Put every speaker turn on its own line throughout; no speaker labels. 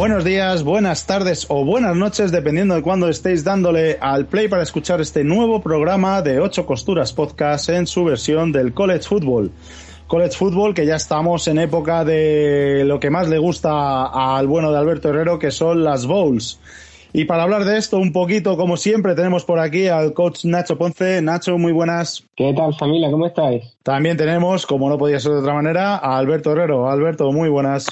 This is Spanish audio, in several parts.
Buenos días, buenas tardes o buenas noches, dependiendo de cuándo estéis dándole al play para escuchar este nuevo programa de 8 Costuras Podcast en su versión del College Football. College Football, que ya estamos en época de lo que más le gusta al bueno de Alberto Herrero, que son las bowls. Y para hablar de esto un poquito, como siempre, tenemos por aquí al coach Nacho Ponce. Nacho, muy buenas.
¿Qué tal familia? ¿Cómo estáis?
También tenemos, como no podía ser de otra manera, a Alberto Herrero. Alberto, muy buenas.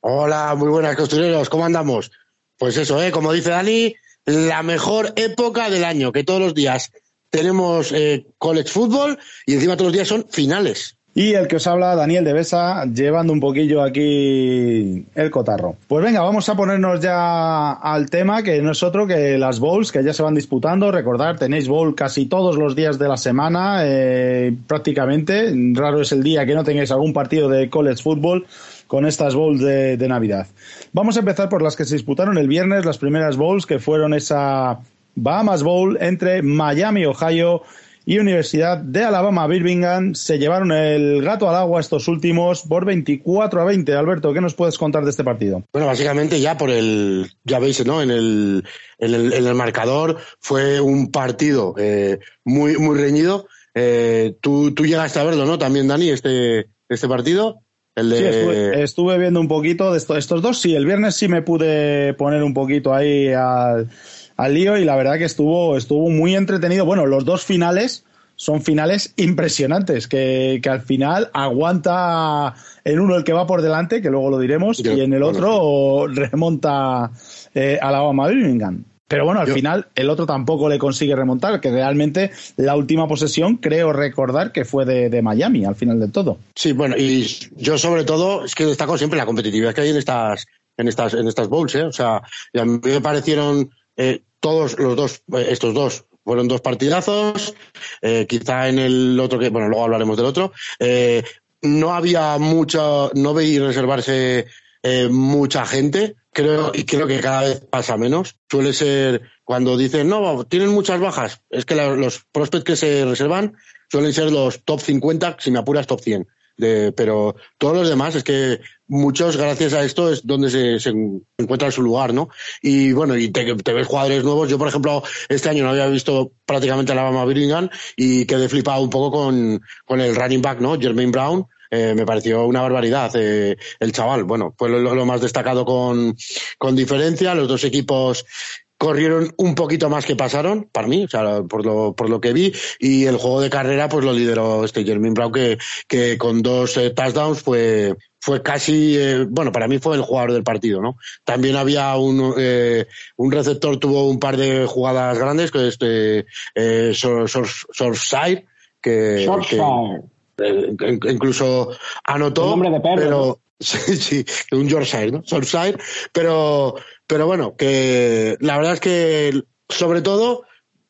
Hola, muy buenas costureros, ¿cómo andamos? Pues eso, ¿eh? como dice Dani, la mejor época del año, que todos los días tenemos eh, college fútbol y encima todos los días son finales.
Y el que os habla, Daniel de Besa, llevando un poquillo aquí el cotarro. Pues venga, vamos a ponernos ya al tema, que no es otro que las bowls que ya se van disputando. Recordad, tenéis bowl casi todos los días de la semana, eh, prácticamente. Raro es el día que no tengáis algún partido de college football con estas bowls de, de, Navidad. Vamos a empezar por las que se disputaron el viernes, las primeras bowls que fueron esa Bahamas Bowl entre Miami, Ohio y Universidad de Alabama, Birmingham. Se llevaron el gato al agua estos últimos por 24 a 20. Alberto, ¿qué nos puedes contar de este partido?
Bueno, básicamente ya por el, ya veis, ¿no? En el, en el, en el marcador fue un partido eh, muy, muy reñido. Eh, tú, tú llegaste a verlo, ¿no? También, Dani, este, este partido.
El de... Sí, estuve, estuve, viendo un poquito de estos dos. Sí, el viernes sí me pude poner un poquito ahí al, al lío y la verdad que estuvo, estuvo muy entretenido. Bueno, los dos finales son finales impresionantes, que, que al final aguanta en uno el que va por delante, que luego lo diremos, Yo, y en el otro bueno, remonta eh, a la Bama Birmingham. Pero bueno, al Yo. final el otro tampoco le consigue remontar, que realmente la última posesión creo recordar que fue de, de, Miami al final de todo.
Sí, bueno, y yo sobre todo es que destaco siempre la competitividad que hay en estas en estas en estas bowls, ¿eh? O sea, a mí me parecieron eh, todos los dos estos dos fueron dos partidazos, eh, quizá en el otro que bueno luego hablaremos del otro. Eh, no había mucho, no veía reservarse eh, mucha gente, creo, y creo que cada vez pasa menos. Suele ser cuando dicen, no, tienen muchas bajas, es que los prospects que se reservan suelen ser los top 50, si me apuras, top 100. De, pero todos los demás es que muchos gracias a esto es donde se, se encuentra su lugar, ¿no? Y bueno, y te, ves jugadores nuevos. Yo, por ejemplo, este año no había visto prácticamente a la Alabama Birmingham y quedé flipado un poco con, con el running back, ¿no? Jermaine Brown, eh, me pareció una barbaridad eh, el chaval. Bueno, fue lo, lo, más destacado con, con diferencia. Los dos equipos corrieron un poquito más que pasaron, para mí, o sea, por lo, por lo que vi, y el juego de carrera pues lo lideró este Jermaine Brown que, que con dos eh, touchdowns fue, fue casi, eh, bueno, para mí fue el jugador del partido, ¿no? También había un, eh, un receptor, tuvo un par de jugadas grandes, que este, eh, Sorside, que, que, incluso anotó,
de perro,
pero,
¿no?
Sí, sí, un Yorkshire, ¿no? Sorside, pero, pero bueno, que la verdad es que sobre todo,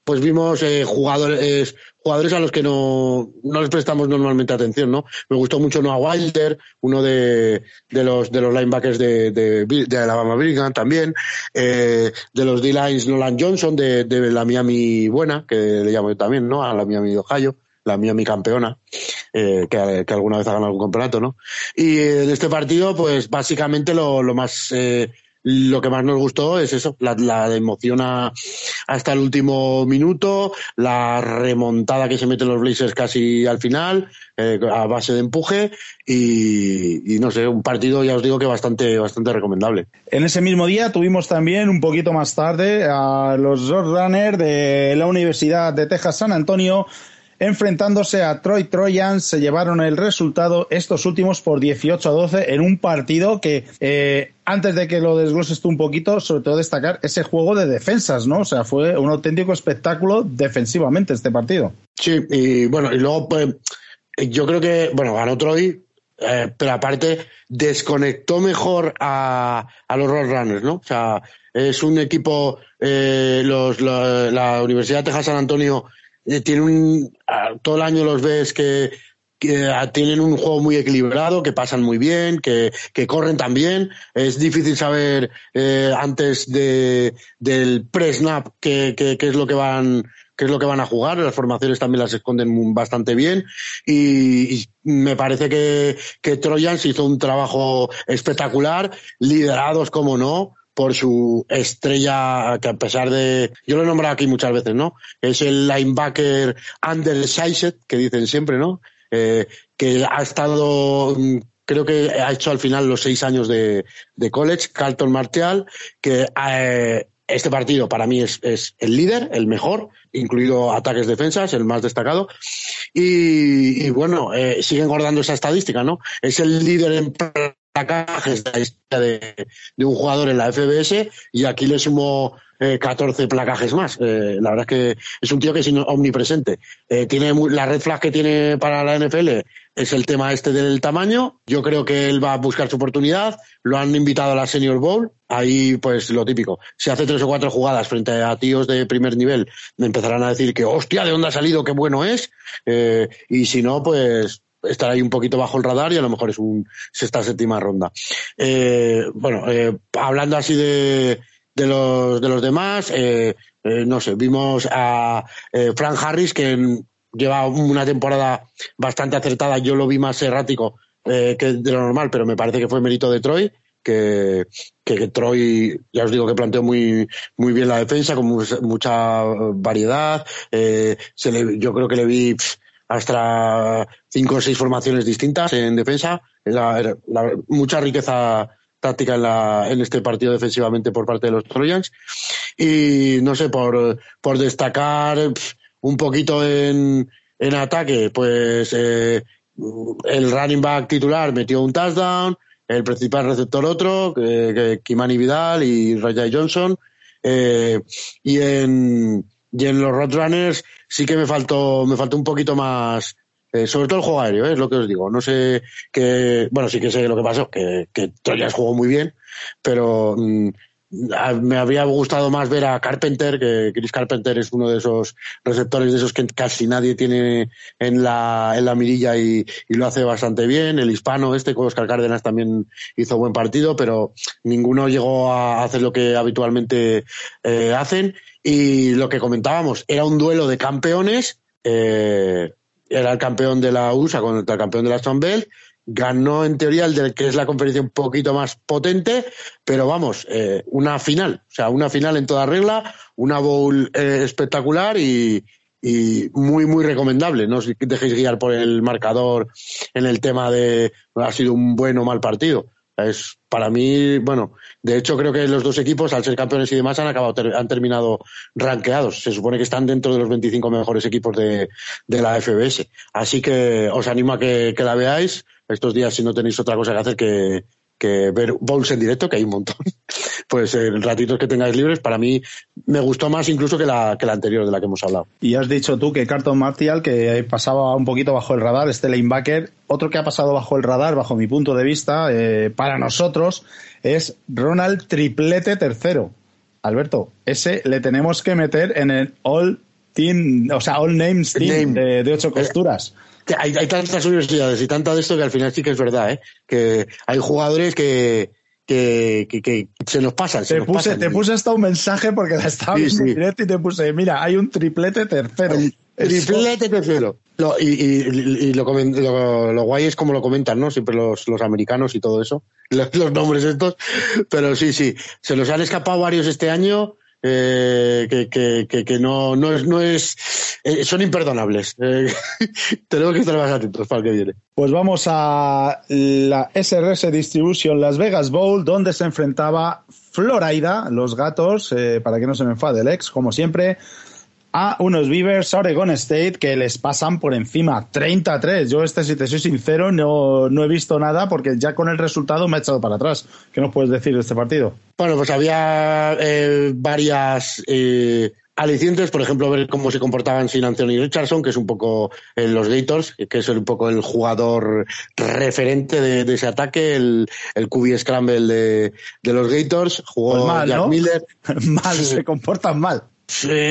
pues vimos eh, jugadores, jugadores a los que no, no les prestamos normalmente atención, ¿no? Me gustó mucho Noah Wilder, uno de, de los de los linebackers de, de, de Alabama Birmingham también, eh, de los D-Lines Nolan Johnson de, de la Miami Buena, que le llamo yo también, ¿no? A la Miami de Ohio la Miami campeona, eh, que, alguna vez ha ganado algún campeonato, ¿no? Y en este partido, pues básicamente lo, lo más eh, lo que más nos gustó es eso, la, la emoción hasta el último minuto, la remontada que se meten los Blazers casi al final, eh, a base de empuje y, y, no sé, un partido ya os digo que bastante, bastante recomendable.
En ese mismo día tuvimos también un poquito más tarde a los Roadrunners de la Universidad de Texas San Antonio enfrentándose a Troy Trojans, se llevaron el resultado estos últimos por 18 a 12 en un partido que, eh, antes de que lo desgloses tú un poquito, sobre todo destacar ese juego de defensas, ¿no? O sea, fue un auténtico espectáculo defensivamente este partido.
Sí, y bueno, y luego, pues, yo creo que, bueno, ganó Troy, eh, pero aparte desconectó mejor a, a los Roadrunners, ¿no? O sea, es un equipo, eh, los, la Universidad de Texas San Antonio eh, tiene un, todo el año los ves que, tienen un juego muy equilibrado, que pasan muy bien, que, que corren también. Es difícil saber eh, antes de, del pre-snap qué, qué, es lo que van qué es lo que van a jugar. Las formaciones también las esconden bastante bien. Y, y me parece que, que Trojans hizo un trabajo espectacular, liderados como no, por su estrella, que a pesar de, yo lo he nombrado aquí muchas veces, ¿no? Es el linebacker undersized, que dicen siempre, ¿no? Eh, que ha estado, mm, creo que ha hecho al final los seis años de, de college, Carlton Martial, que eh, este partido para mí es, es, el líder, el mejor, incluido ataques defensas, el más destacado. Y, y bueno, eh, sigue engordando esa estadística, ¿no? Es el líder en placajes de, de, un jugador en la FBS y aquí le sumo eh, 14 placajes más. Eh, la verdad es que es un tío que es omnipresente. Eh, tiene la red flag que tiene para la NFL es el tema este del tamaño. Yo creo que él va a buscar su oportunidad. Lo han invitado a la Senior Bowl. Ahí, pues, lo típico. Si hace tres o cuatro jugadas frente a tíos de primer nivel, me empezarán a decir que, hostia, ¿de dónde ha salido? Qué bueno es. Eh, y si no, pues, estar ahí un poquito bajo el radar y a lo mejor es un sexta séptima ronda. Eh, bueno, eh, hablando así de, de los de los demás, eh, no sé, vimos a Frank Harris que lleva una temporada bastante acertada. Yo lo vi más errático que de lo normal, pero me parece que fue mérito de Troy. Que, que, Troy, ya os digo que planteó muy, muy bien la defensa, con mucha variedad. yo creo que le vi hasta cinco o seis formaciones distintas en defensa. Mucha riqueza táctica en, la, en este partido defensivamente por parte de los Trojans. Y no sé, por, por destacar un poquito en, ataque, pues eh, el running back titular metió un touchdown, el principal receptor otro, que, Kimani Vidal y Rajay Johnson. Eh, y en, y en los Roadrunners sí que me faltó, me faltó un poquito más, eh, sobre todo el juego aéreo, ¿eh? es lo que os digo. No sé qué, bueno, sí que sé lo que pasó, que, que Troyas jugó muy bien, pero mm, me habría gustado más ver a Carpenter, que Chris Carpenter es uno de esos receptores de esos que casi nadie tiene en la, en la mirilla y, y lo hace bastante bien. El hispano este, con Oscar Cárdenas, también hizo buen partido, pero ninguno llegó a hacer lo que habitualmente eh, hacen. Y lo que comentábamos, era un duelo de campeones, eh, era el campeón de la USA contra el campeón de la Belt, ganó en teoría el del que es la conferencia un poquito más potente, pero vamos, eh, una final, o sea, una final en toda regla, una bowl eh, espectacular y, y, muy, muy recomendable. No os dejéis guiar por el marcador en el tema de ha sido un buen o mal partido. Es para mí, bueno, de hecho creo que los dos equipos, al ser campeones y demás, han acabado, han terminado ranqueados. Se supone que están dentro de los 25 mejores equipos de, de la FBS. Así que os animo a que, que la veáis estos días si no tenéis otra cosa que hacer que, que ver bowls en directo, que hay un montón, pues en ratitos que tengáis libres, para mí me gustó más incluso que la, que la anterior de la que hemos hablado.
Y has dicho tú que Carton Martial, que pasaba un poquito bajo el radar, este lanebacker, otro que ha pasado bajo el radar, bajo mi punto de vista, eh, para nosotros, es Ronald Triplete tercero. Alberto, ese le tenemos que meter en el All Team, o sea, All Names Team de, de ocho eh,
hay, hay tantas universidades y tanta de esto que al final sí que es verdad, ¿eh? que hay jugadores que, que, que, que se nos pasan.
Se te, puse, te puse hasta un mensaje porque la estaba sí, sí. directo y te puse, mira, hay un triplete tercero.
triplete tercero. Lo, y, y, y lo, lo, lo, guay es como lo comentan, ¿no? Siempre los, los americanos y todo eso, los, los nombres estos. Pero sí, sí, se nos han escapado varios este año eh, que, que, que, no, no es, no es eh, son imperdonables. Eh, tenemos que estar más atentos para el que viene.
Pues vamos a la SRS Distribution Las Vegas Bowl, donde se enfrentaba Florida, los gatos, eh, para que no se me enfade el ex, como siempre, a unos Beavers Oregon State que les pasan por encima 33. Yo este, si te soy sincero, no, no he visto nada porque ya con el resultado me ha echado para atrás. ¿Qué nos puedes decir de este partido?
Bueno, pues había eh, varias eh, alicientes, por ejemplo, ver cómo se comportaban sin Anthony Richardson, que es un poco en eh, los Gators, que es un poco el jugador referente de, ese ataque, el, el QB Scramble de, de los Gators. Jugó
Pues mal,
Jack
¿no?
Miller.
mal, se comportan mal.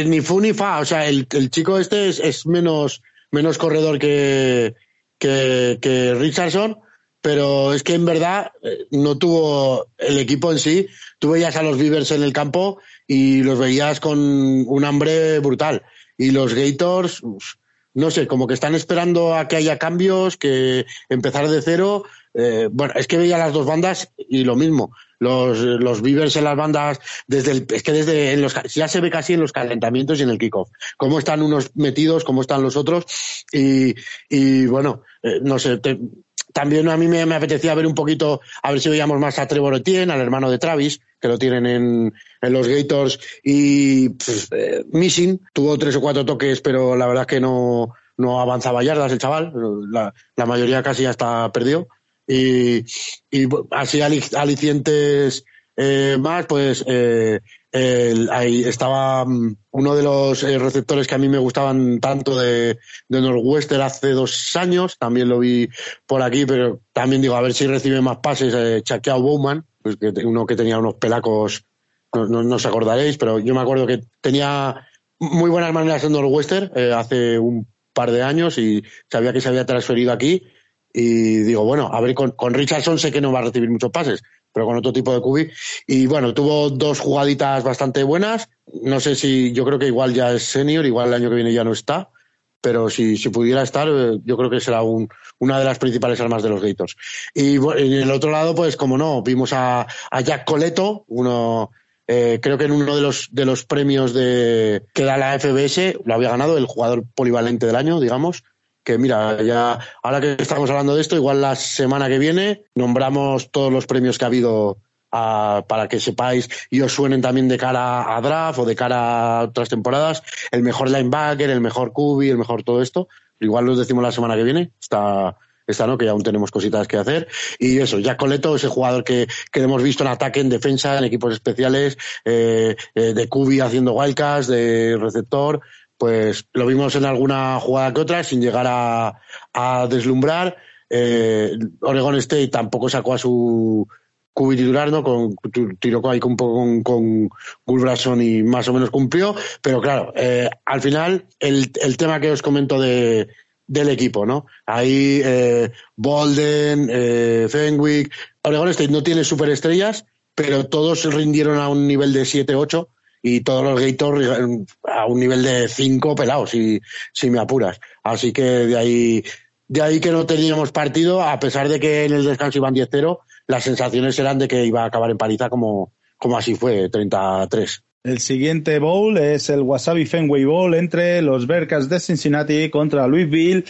Ni fu ni fa. O sea, el, el chico este es, es menos, menos corredor que, que, Richardson, pero es que en verdad eh, no tuvo el equipo en sí. Tú veías a los Beavers en el campo y los veías con un hambre brutal. Y los Gators, no sé, como que están esperando a que haya cambios, que empezar de cero. Eh, bueno, es que veía las dos bandas y lo mismo. Los, los Beavers en las bandas, desde el, es que desde en los, ya se ve casi en los calentamientos y en el kickoff. Cómo están unos metidos, cómo están los otros. Y, y bueno, eh, no sé, también a mí me, me apetecía ver un poquito, a ver si veíamos más a Trevor Etienne, al hermano de Travis, que lo tienen en, en los Gators, y eh, Missing, tuvo tres o cuatro toques, pero la verdad es que no, no avanzaba yardas el chaval, la, la mayoría casi hasta perdió. Y, así ali- alicientes eh, más, pues eh, el- ahí estaba mm, uno de los eh, receptores que a mí me gustaban tanto de, de Northwestern hace dos años, también lo vi por aquí, pero también digo, a ver si recibe más pases, eh, Bowman, pues que uno que tenía unos pelacos, no, no, no os acordaréis, pero yo me acuerdo que tenía muy buenas maneras en Northwestern eh, hace un par de años y sabía que se había transferido aquí y digo, bueno, a ver, con, con Richardson sé que no va a recibir muchos pases, pero con otro tipo de cubi. Y bueno, tuvo dos jugaditas bastante buenas. No sé si, yo creo que igual ya es senior, igual el año que viene ya no está, pero si, si pudiera estar, eh, yo creo que será un, una de las principales armas de los Gators. Y bu- en el otro lado, pues como no, vimos a, a Jack Coleto, uno, eh, creo que en uno de los, de los premios de, que da la FBS, lo había ganado el jugador polivalente del año, digamos que mira, ya ahora que estamos hablando de esto, igual la semana que viene nombramos todos los premios que ha habido ah, para que sepáis y os suenen también de cara a draft o de cara a otras temporadas, el mejor linebacker, el mejor QB, el mejor todo esto. Igual los decimos la semana que viene, esta, esta no, que aún tenemos cositas que hacer. Y eso, Jack Coleto, ese jugador que, que hemos visto en ataque, en defensa, en equipos especiales, eh, eh, de QB haciendo wildcats, de receptor, pues lo vimos en alguna jugada que otra sin llegar a, deslumbrar. Eh, Oregon State tampoco sacó a su QB titular, ¿no? Con, tiró ahí un poco con, con Gulbranson y más o menos cumplió. Pero claro, eh, al final el, el tema que os comento de, del equipo, ¿no? Ahí eh, Bolden, eh, Fenwick, Oregon State no tiene superestrellas, pero todos rindieron a un nivel de 7-8 y todos los Gators a un nivel de 5 pelados, si, si me apuras. Así que de ahí, de ahí que no teníamos partido, a pesar de que en el descanso iban 10-0, las sensaciones eran de que iba a acabar en paliza como, como así fue, 33.
El siguiente bowl es el Wasabi Fenway Bowl entre los Bearcats de Cincinnati contra Louisville.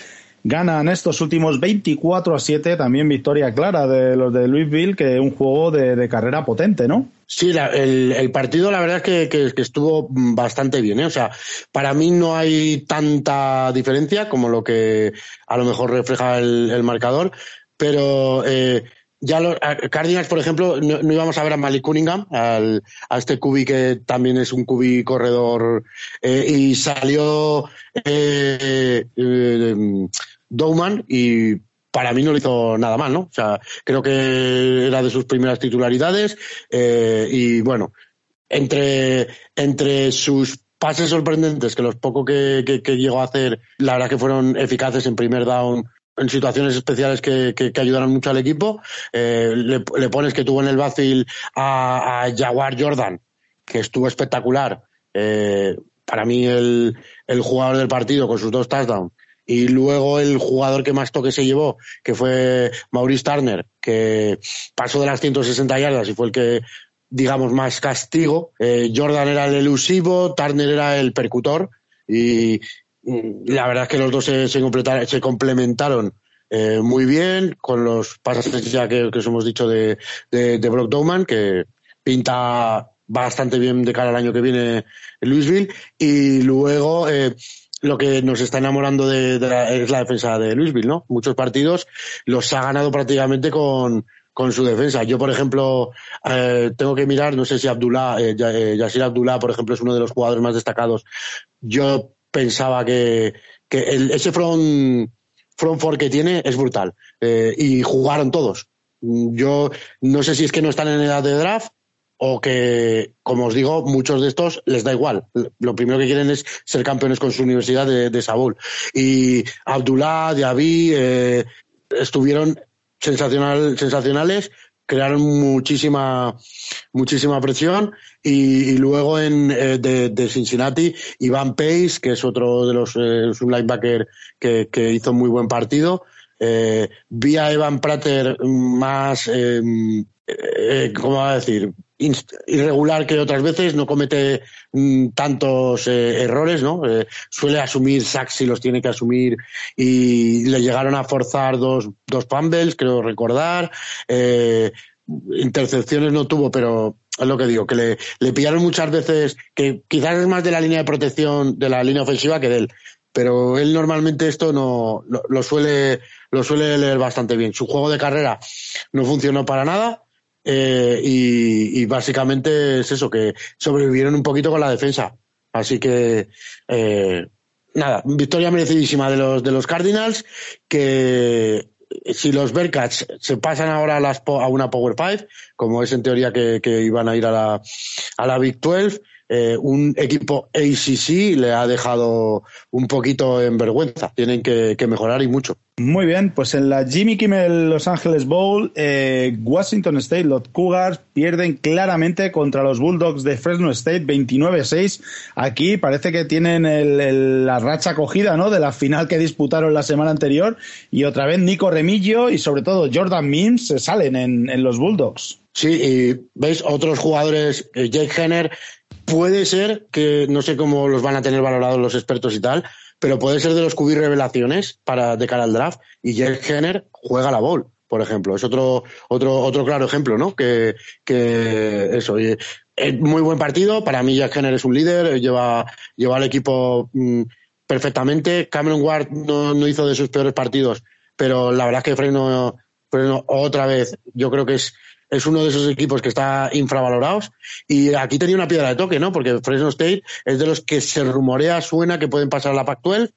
Ganan estos últimos 24 a 7, también victoria clara de los de Louisville, que un juego de, carrera potente, ¿no?
Sí, la, el, partido la verdad es que, estuvo bastante bien. ¿eh? O sea, para mí no hay tanta diferencia como lo que a lo mejor refleja el, el marcador, pero eh, ya los Cardinals, por ejemplo, no, íbamos a ver a Malik Cunningham, al, a este cubi que también es un cubi corredor, eh, y salió eh, Dowman y para mí no lo hizo nada mal, ¿no? O sea, creo que era de sus primeras titularidades eh, y bueno, entre, entre sus pases sorprendentes, que los pocos que, llegó a hacer, la verdad que fueron eficaces en primer down, en situaciones especiales que, que, que ayudaron mucho al equipo. Eh, le, le, pones que tuvo en el backfield a, a Jaguar Jordan, que estuvo espectacular. Eh, para mí el, el jugador del partido con sus dos touchdowns. Y luego el jugador que más toque se llevó, que fue Maurice Turner, que pasó de las 160 yardas y fue el que, digamos, más castigo. Eh, Jordan era el elusivo, Turner era el percutor. Y, la verdad es que los dos se, se, se complementaron eh, muy bien con los pases ya que, que os hemos dicho de, de, de Brock Dowman, que pinta bastante bien de cara al año que viene en Louisville. Y luego, eh, lo que nos está enamorando de, es la defensa de Louisville, ¿no? Muchos partidos los ha ganado prácticamente con, con su defensa. Yo, por ejemplo, eh, tengo que mirar, no sé si Abdullah, eh, Yasir Abdullah, por ejemplo, es uno de los jugadores más destacados. Yo pensaba que, que el, ese front, front four que tiene es brutal. y jugaron todos. Yo no sé si es que no están en edad de draft o que, como os digo, muchos de estos les da igual. Lo primero que quieren es ser campeones con su universidad de, de Saúl. Y Abdullah, Diaby, estuvieron sensacional, sensacionales, crearon muchísima, muchísima presión y, luego en, eh, de, Cincinnati, Iván Pace, que es otro de los eh, linebacker que, hizo muy buen partido. Eh, vi a Evan Prater más, eh, eh, ¿cómo va a decir? Irregular que otras veces, no comete mm, tantos eh, errores, ¿no? Eh, suele asumir sacks si los tiene que asumir y le llegaron a forzar dos, dos fumbles, creo recordar. Eh, intercepciones no tuvo, pero es lo que digo, que le, le pillaron muchas veces, que quizás es más de la línea de protección de la línea ofensiva que de él. Pero él normalmente esto no lo suele, lo suele leer bastante bien. Su juego de carrera no funcionó para nada eh, y, básicamente es eso, que sobrevivieron un poquito con la defensa. Así que, eh, nada, victoria merecidísima de los, de los Cardinals, que si los Bearcats se pasan ahora a, las, a una Power Five, como es en teoría que, que iban a ir a la, a la Big 12, eh, un equipo ACC le ha dejado un poquito en vergüenza. Tienen que, mejorar y mucho.
Muy bien, pues en la Jimmy Kimmel Los Angeles Bowl, eh, Washington State, los Cougars pierden claramente contra los Bulldogs de Fresno State 29-6. Aquí parece que tienen la racha cogida ¿no? de la final que disputaron la semana anterior y otra vez Nico Remillo y sobre todo Jordan Mims salen en, en los Bulldogs.
Sí, y veis otros jugadores, eh, Jake Henner, puede ser que no sé cómo los van a tener valorados los expertos y tal, pero puede ser de los cubrir revelaciones para de cara al draft y Jake Henner juega la ball, por ejemplo. Es otro otro otro claro ejemplo, ¿no? Que que eso, es muy buen partido, para mí Jake Henner es un líder, lleva lleva al equipo mm, perfectamente. Cameron Ward no, no hizo de sus peores partidos, pero la verdad es que Freno, Freno otra vez, yo creo que es es uno de esos equipos que está infravalorados. Y aquí tenía una piedra de toque, ¿no? Porque Fresno State es de los que se rumorea, suena que pueden pasar a la Pac-12.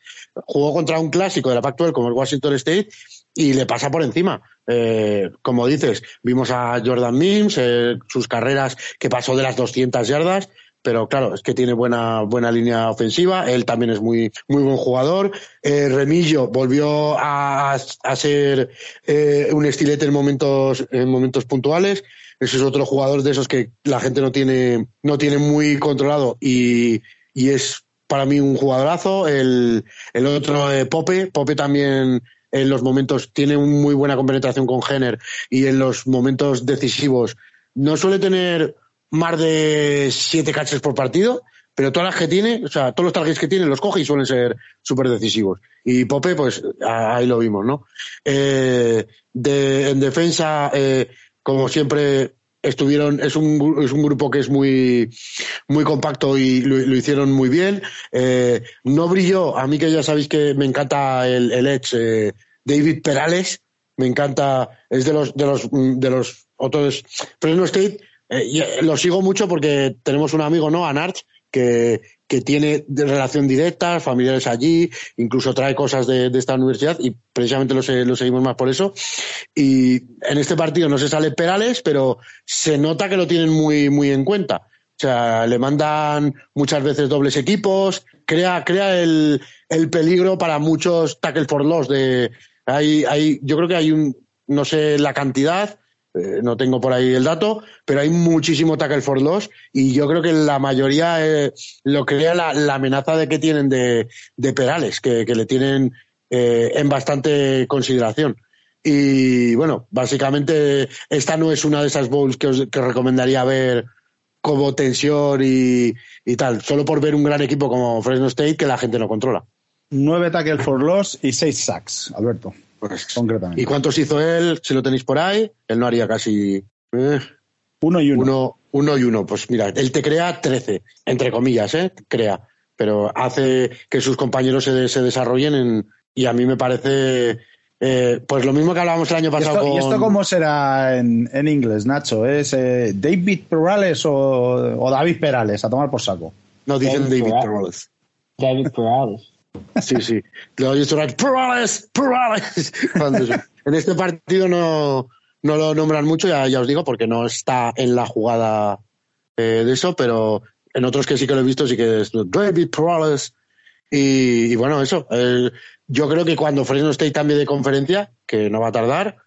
Jugó contra un clásico de la Pac-12 como el Washington State y le pasa por encima. Eh, como dices, vimos a Jordan Mims, eh, sus carreras que pasó de las 200 yardas, pero claro, es que tiene buena, buena línea ofensiva, él también es muy, muy buen jugador. Eh, Remillo volvió a, a ser eh, un estilete en momentos, en momentos puntuales. Ese es otro jugador de esos que la gente no tiene, no tiene muy controlado y, y es para mí un jugadorazo. El, el otro, eh, Pope, Pope también en los momentos tiene muy buena compenetración con Jenner y en los momentos decisivos no suele tener más de siete catches por partido, pero todas las que tiene, o sea, todos los targets que tiene los coge y suelen ser súper decisivos. Y Pope, pues ahí lo vimos, ¿no? Eh, de, en defensa, eh, como siempre, estuvieron, es un, es un grupo que es muy, muy compacto y lo, hicieron muy bien. Eh, no brilló, a mí que ya sabéis que me encanta el, el Edge, eh, David Perales, me encanta, es de los, de los, de los otros, Fresno State, eh, eh, lo sigo mucho porque tenemos un amigo, ¿no? Anarch, que, que tiene relación directa, familiares allí, incluso trae cosas de, esta universidad y precisamente lo, lo, seguimos más por eso. Y en este partido no se sale Perales, pero se nota que lo tienen muy, muy en cuenta. O sea, le mandan muchas veces dobles equipos, crea, crea el, el peligro para muchos tackle for loss de, hay, hay, yo creo que hay un, no sé la cantidad, eh, no tengo por ahí el dato, pero hay muchísimo tackle for loss y yo creo que la mayoría eh, lo crea la, la, amenaza de que tienen de, de Perales, que, que, le tienen eh, en bastante consideración. Y bueno, básicamente esta no es una de esas bowls que os que recomendaría ver como tensión y, y, tal, solo por ver un gran equipo como Fresno State que la gente no controla.
Nueve tackle for loss y seis sacks, Alberto.
¿Y cuántos hizo él? Si lo tenéis por ahí, él no haría casi. Eh.
Uno y uno.
Uno, uno y uno. Pues mira, él te crea 13, entre comillas, ¿eh? Crea. Pero hace que sus compañeros se, se desarrollen en, y a mí me parece eh, pues lo mismo que hablábamos el año
¿Y
pasado
esto,
con...
y esto cómo será en, en inglés, Nacho? ¿Es eh, David Perales o, o David Perales? A tomar por saco.
No, dicen
David
David
Perales.
Perales.
David Perales.
Sí, sí. Lo. Cuando eso. en este partido no, no lo nombran mucho, ya, ya os digo, porque no está en la jugada eh, de eso, pero en otros que sí que lo he visto, sí que es David Perales. Y, y bueno, eso. yo creo que cuando Fresno State cambie de conferencia, que no va a tardar,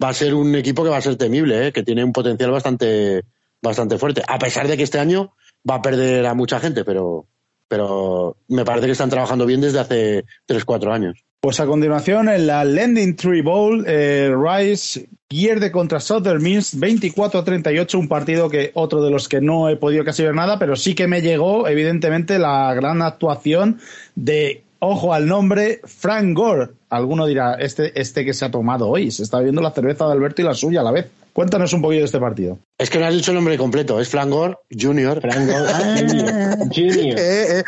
va a ser un equipo que va a ser temible, eh, que tiene un potencial bastante, bastante fuerte. A pesar de que este año va a perder a mucha gente, pero, pero me parece que están trabajando bien desde hace 3-4 años.
Pues a continuación, en la Landing Tree Bowl, eh, Rice pierde contra Southern Miss 24-38, un partido que otro de los que no he podido casi ver nada, pero sí que me llegó, evidentemente, la gran actuación de, ojo al nombre, Frank Gore. Alguno dirá, este, este que se ha tomado hoy, se está viendo la cerveza de Alberto y la suya a la vez. Cuéntanos un poquito de este partido.
Es que no has dicho el nombre completo, es Flangor Junior.
Junior. Junior.
Eh, eh.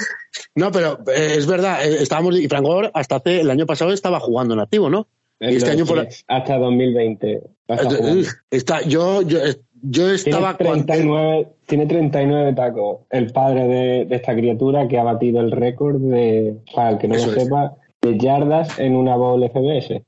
No, pero eh, es verdad, eh, estábamos y Flangor hasta hace el año pasado estaba jugando en activo, ¿no? Y este año por
Hasta 2020. Hasta
Eh,
jugando.
está, yo, yo, yo
Tiene
estaba cuando-
39, tiene 39 tacos. El padre de, de esta criatura que ha batido el récord de, para el que no
Eso
lo
es.
sepa, de yardas en una bowl FBS.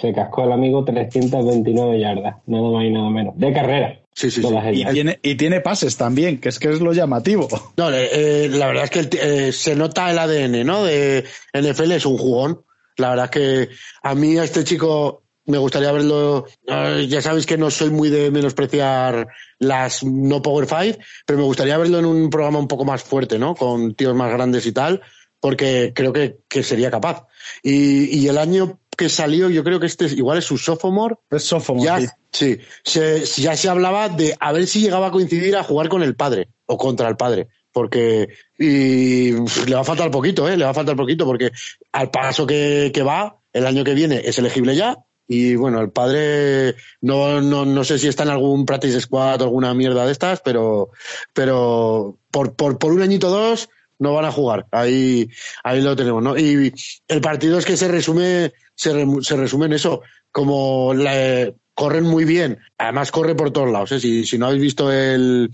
Se cascó el amigo 329 yardas, nada más y nada menos. De carrera.
Sí, sí, sí.
Y tiene, y tiene pases también, que es que es lo llamativo.
No, eh, la verdad es que el eh, se nota el ADN, ¿no? De NFL es un jugón. La verdad es que a mí a este chico me gustaría verlo. eh, ya sabéis que no soy muy de menospreciar las no Power Five, pero me gustaría verlo en un programa un poco más fuerte, ¿no? Con tíos más grandes y tal, porque creo que, que sería capaz. Y, y el año que salió, yo creo que este es- igual es su sophomore,
Es sophomore,
ya,
sí.
sí, se, ya se hablaba de a ver si llegaba a coincidir a jugar con el padre o contra el padre. Porque y le va a faltar poquito, ¿eh? Le va a faltar poquito porque al paso que, que va, el año que viene es elegible ya. Y bueno, el padre no, no, no sé si está en algún practice squad o alguna mierda de estas, pero, pero por, por, por un añito o dos no van a jugar. Ahí, ahí lo tenemos, ¿no? Y el partido es que se resume, se, se resume en eso, como la- corren muy bien, además corre por todos lados, ¿eh? si, si no habéis visto el,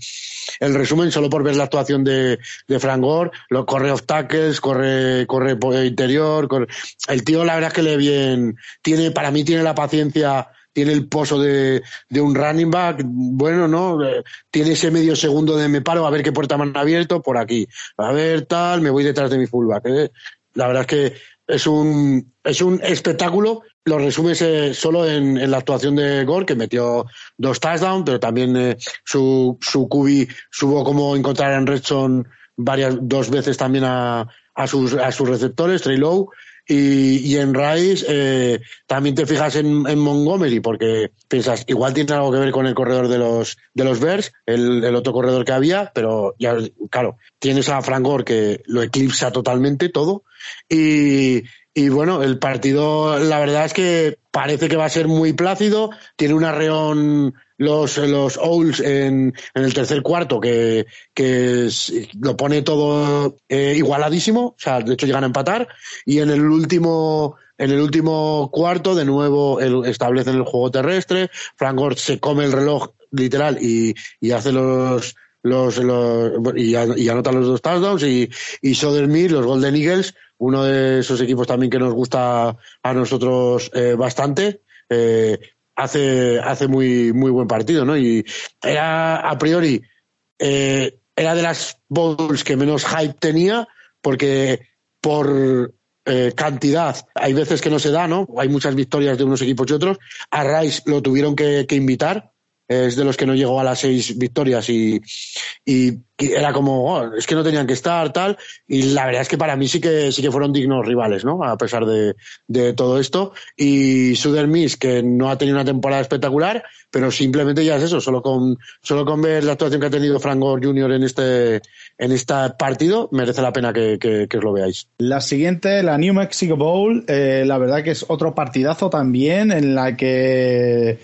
el resumen, solo por ver la actuación de, de Frank Gore, lo corre off tackles, corre, corre por el interior, el tío la verdad es que le bien, tiene, para mí tiene la paciencia, tiene el pozo de, un running back, bueno, ¿no? Tiene ese medio segundo de me paro a ver qué puerta me han abierto por aquí, a ver tal, me voy detrás de mi fullback. ¿eh? La verdad es que es un, es un espectáculo. Lo resumes eh, solo en, en la actuación de Gore, que metió dos touchdowns, pero también eh, su, su QB supo cómo encontrar en Redstone varias, dos veces también a, a, sus, a sus receptores, Trey Lowe. Y, en Rice eh, también te fijas en, Montgomery, porque piensas, igual tiene algo que ver con el corredor de los, de los Bears, el, el otro corredor que había, pero ya, claro, tienes a Frank Gore que lo eclipsa totalmente todo. Y, y bueno, el partido, la verdad es que parece que va a ser muy plácido. Tiene un arreón los, los Owls en, en el tercer cuarto que, que lo pone todo eh, igualadísimo. O sea, de hecho llegan a empatar. Y en el último, en el último cuarto, de nuevo, el- establecen el juego terrestre. Frank Gore se come el reloj literal y, y hace los, los, los y, y anota los dos touchdowns y, y Sodermir, los Golden Eagles, uno de esos equipos también que nos gusta a nosotros eh, bastante, eh, hace, hace muy, muy buen partido, ¿no? Y era a priori, eh, era de las bowls que menos hype tenía, porque por eh, cantidad hay veces que no se da, ¿no? Hay muchas victorias de unos equipos y otros. A Rice lo tuvieron que, que invitar, es de los que no llegó a las seis victorias y, y era como, oh, es que no tenían que estar, tal. Y la verdad es que para mí sí que, sí que fueron dignos rivales, ¿no? A pesar de, de todo esto. Y Southern Miss, que no ha tenido una temporada espectacular, pero simplemente ya es eso, solo con, solo con ver la actuación que ha tenido Frank Gore Jr. en este, en este partido, merece la pena que, que, que os lo veáis.
La siguiente, la New Mexico Bowl, eh, la verdad que es otro partidazo también en la que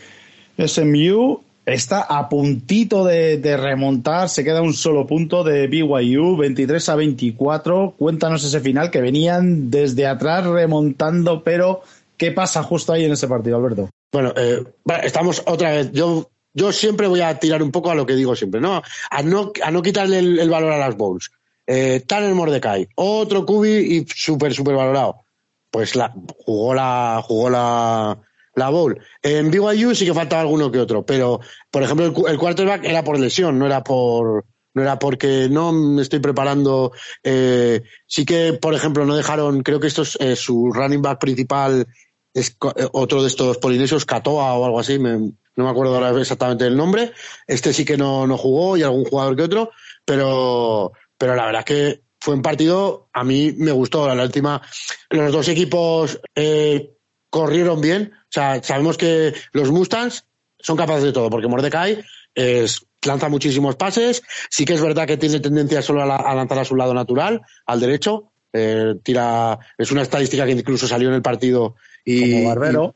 SMU está a puntito de, remontar, se queda un solo punto de BYU, 23 a 24. Cuéntanos ese final que venían desde atrás remontando, pero ¿qué pasa justo ahí en ese partido, Alberto?
Bueno, eh, estamos otra vez. Yo, yo siempre voy a tirar un poco a lo que digo siempre, ¿no? A no, a no quitarle el, valor a las bowls. Eh, el Mordecai, otro Cubi y súper, súper valorado. Pues la, jugó la, jugó la, la bowl. En BYU sí que faltaba alguno que otro, pero, por ejemplo, el, quarterback era por lesión, no era por, no era porque no me estoy preparando. Eh, sí que, por ejemplo, no dejaron, creo que esto es eh, su running back principal es eh, otro de estos polinesios, Katoa o algo así, no me acuerdo ahora exactamente el nombre. Este sí que no, no jugó y algún jugador que otro, pero, pero la verdad es que fue un partido, a mí me gustó. La, última, los dos equipos eh, corrieron bien. O sea, sabemos que los Mustangs son capaces de todo, porque Mordecai es, lanza muchísimos pases. Sí que es verdad que tiene tendencia solo a, a lanzar a su lado natural, al derecho. Eh, tira, es una estadística que incluso salió en el partido
como Barbero.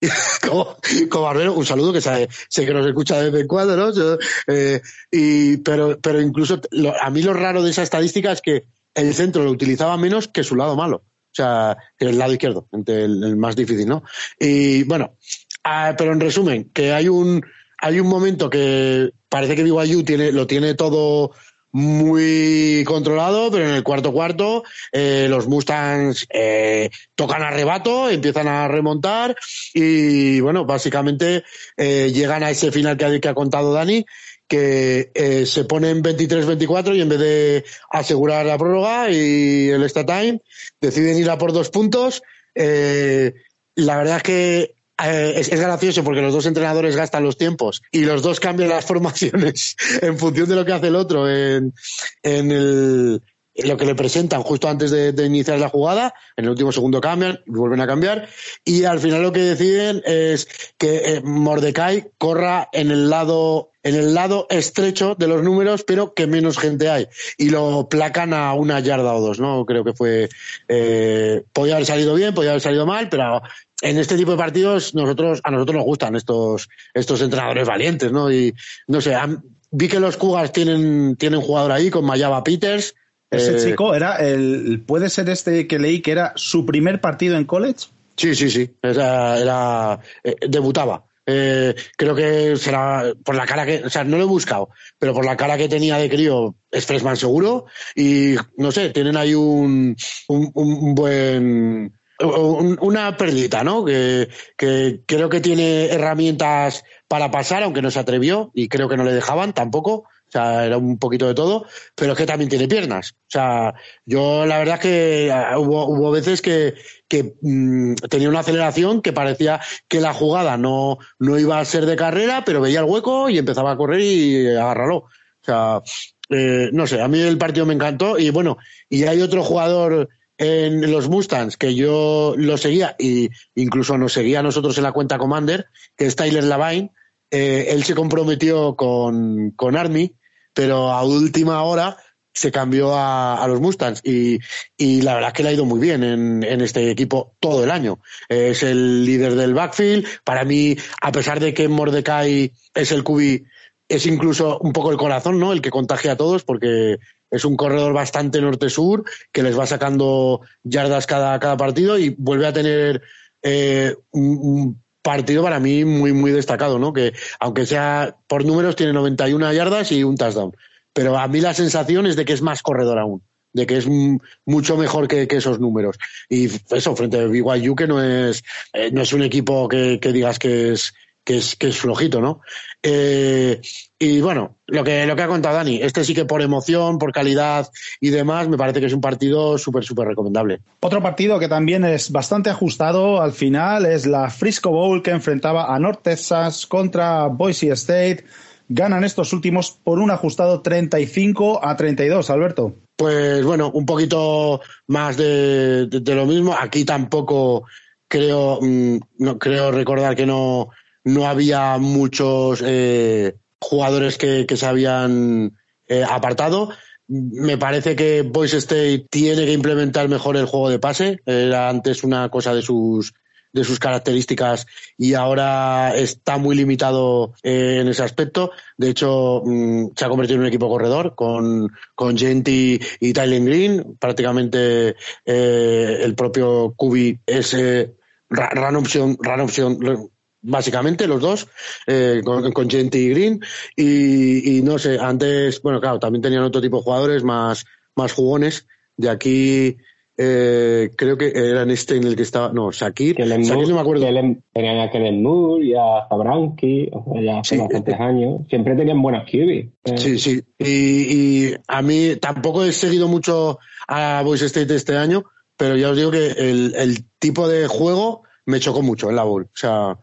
como, Barbero, un saludo que sé, que nos escucha de vez en cuando, ¿no? Eh, y, pero, pero incluso a mí lo raro de esa estadística es que el centro lo utilizaba menos que su lado malo. O sea, que el lado izquierdo, el, más difícil, ¿no? Y bueno, ah, pero en resumen, que hay un, hay un momento que parece que BYU tiene, lo tiene todo muy controlado, pero en el cuarto cuarto eh, los Mustangs eh, tocan arrebato, empiezan a remontar y bueno, básicamente eh, llegan a ese final que ha, que ha contado Dani, que eh, se ponen 23-24 y en vez de asegurar la prórroga y el extra time, deciden ir a por dos puntos. la verdad es que eh, es, gracioso porque los dos entrenadores gastan los tiempos y los dos cambian las formaciones en función de lo que hace el otro en, en, lo que le presentan justo antes de, iniciar la jugada. En el último segundo cambian vuelven a cambiar. Y al final lo que deciden es que eh, Mordecai corra en el lado en el lado estrecho de los números, pero que menos gente hay. Y lo placan a una yarda o dos, ¿no? Creo que fue. Eh, podía haber salido bien, podía haber salido mal, pero en este tipo de partidos nosotros a nosotros nos gustan estos estos entrenadores valientes, ¿no? Y no sé, vi que los Cougars tienen tienen jugador ahí con Mayaba Peters.
Ese eh, chico era el puede ser este que leí que era su primer partido en college.
Sí, sí, sí, era, era eh, debutaba. Eh, creo que será por la cara que, o sea, no lo he buscado, pero por la cara que tenía de crío es freshman seguro y no sé, tienen ahí un, un, un buen una perlita, ¿no? Que, que, creo que tiene herramientas para pasar, aunque no se atrevió y creo que no le dejaban tampoco. O sea, era un poquito de todo, pero es que también tiene piernas. O sea, yo la verdad que ah, hubo, hubo veces que, que mm, tenía una aceleración que parecía que la jugada no, no iba a ser de carrera, pero veía el hueco y empezaba a correr y agárralo. O sea, eh, no sé, a mí el partido me encantó y bueno, y hay otro jugador en los Mustangs, que yo lo seguía, y incluso nos seguía a nosotros en la cuenta Commander, que es Tyler Lavine, eh, él se comprometió con, con Army, pero a última hora se cambió a, los Mustangs y, la verdad es que le ha ido muy bien en, este equipo todo el año. Es el líder del backfield. Para mí, a pesar de que Mordecai es el QB, es incluso un poco el corazón, ¿no? El que contagia a todos porque es un corredor bastante norte-sur que les va sacando yardas cada, cada partido y vuelve a tener eh, un, partido para mí muy, muy destacado, ¿no? Que aunque sea por números tiene 91 yardas y un touchdown. Pero a mí la sensación es de que es más corredor aún de que es mucho mejor que, esos números. Y eso, frente a BYU, que no es, eh, no es un equipo que, digas que es, que es, que es flojito, ¿no? Eh, y bueno, lo que, lo que ha contado Dani, este sí que por emoción, por calidad y demás, me parece que es un partido súper, súper recomendable.
Otro partido que también es bastante ajustado al final es la Frisco Bowl que enfrentaba a North Texas contra Boise State. Ganan estos últimos por un ajustado 35 a 32, Alberto.
Pues bueno, un poquito más de, de, lo mismo. Aquí tampoco creo, mm, no, creo recordar que no, no había muchos eh, jugadores que, se habían eh, apartado. Me parece que Boys State tiene que implementar mejor el juego de pase. Era antes una cosa de sus de sus características y ahora está muy limitado eh, en ese aspecto. De hecho, mm, se ha convertido en un equipo corredor con, con Genti y Tyler Green. Prácticamente eh, el propio Kubi es eh, run option, run option básicamente los dos, eh, con, con Genti y Green. Y, y, no sé, antes, bueno, claro, también tenían otro tipo de jugadores más, más jugones. De aquí eh, creo que era en este en el que estaba, no, Shakir,
Kellen
Shakir
Moore,
no me acuerdo.
Kellen- tenían a Kellen Moore y a Zabranki, o sea, ya hace
Sí.
bastantes años. Siempre tenían buenas QB. Eh,
Sí, sí. Y, y a mí tampoco he seguido mucho a Boys State este año, pero ya os digo que el, el tipo de juego me chocó mucho en la Bowl. O sea,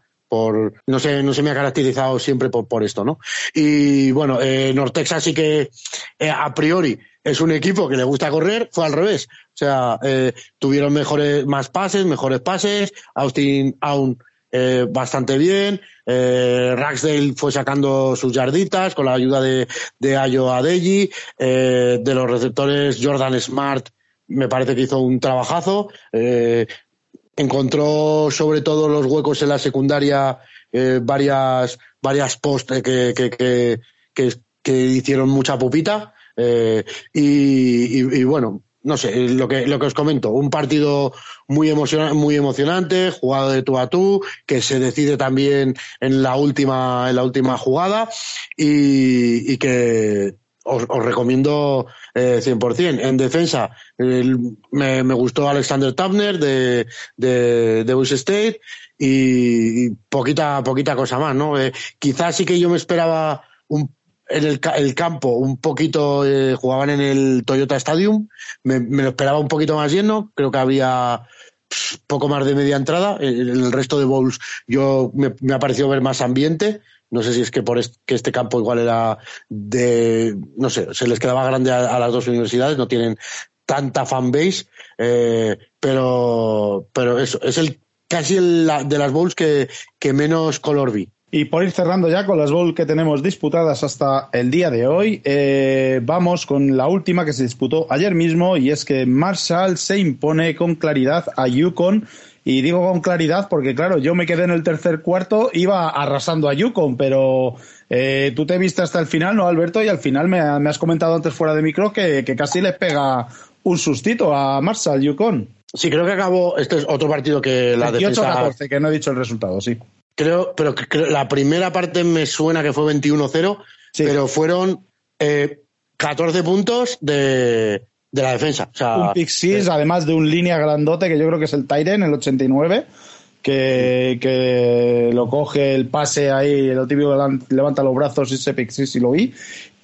no sé, no se me ha caracterizado siempre por, por esto, ¿no? Y bueno, eh, Nortexa sí que eh, a priori es un equipo que le gusta correr, fue al revés. O sea, eh, tuvieron mejores, más pases, mejores pases, Austin aún eh, bastante bien. Eh, Raxdale fue sacando sus yarditas con la ayuda de, de Ayo Adeji. Eh, de los receptores, Jordan Smart me parece que hizo un trabajazo. Encontró sobre todo los huecos en la secundaria eh, varias, varias post que, que, que, que, hicieron mucha pupita. Eh, y, y- y bueno, no sé, lo que, lo que os comento, un partido muy, emociona- muy emocionante, jugado de tú a tú, que se decide también en la última, en la última jugada y, y que os, os recomiendo eh, 100%. En defensa, me, gustó Alexander Tabner de, de, de Boise State y, poquita, poquita cosa más, ¿no? Eh, quizás sí que yo me esperaba en el, el campo un poquito, eh, jugaban en el Toyota Stadium, me, me lo esperaba un poquito más lleno, creo que había poco más de media entrada, en en el resto de bowls yo me, me ha parecido ver más ambiente, no sé si es que por est- que este campo igual era de, no sé, se les quedaba grande a, las dos universidades, no tienen tanta fanbase, eh, pero, pero eso, es el casi el, la- de las bowls que, que menos color vi.
Y por ir cerrando ya con las bowl que tenemos disputadas hasta el día de hoy, eh, vamos con la última que se disputó ayer mismo y es que Marshall se impone con claridad a Yukon. Y digo con claridad porque, claro, yo me quedé en el tercer cuarto, iba arrasando a Yukon, pero eh, tú te viste hasta el final, ¿no, Alberto? Y al final me, me has comentado antes fuera de micro que, que casi le pega un sustito a Marshall Yukon.
Sí, creo que acabó, este es otro partido que la defensa
28-14, que no he dicho el resultado, sí.
Creo, pero creo- la primera parte me suena que fue 21-0,
Sí.
pero fueron eh, 14 puntos de, de la defensa. O sea,
un pick six, además de un línea grandote que yo creo que es el Tyren, el 89, que, que lo coge el pase ahí, el típico levan- levanta los brazos y ese pick six y lo vi.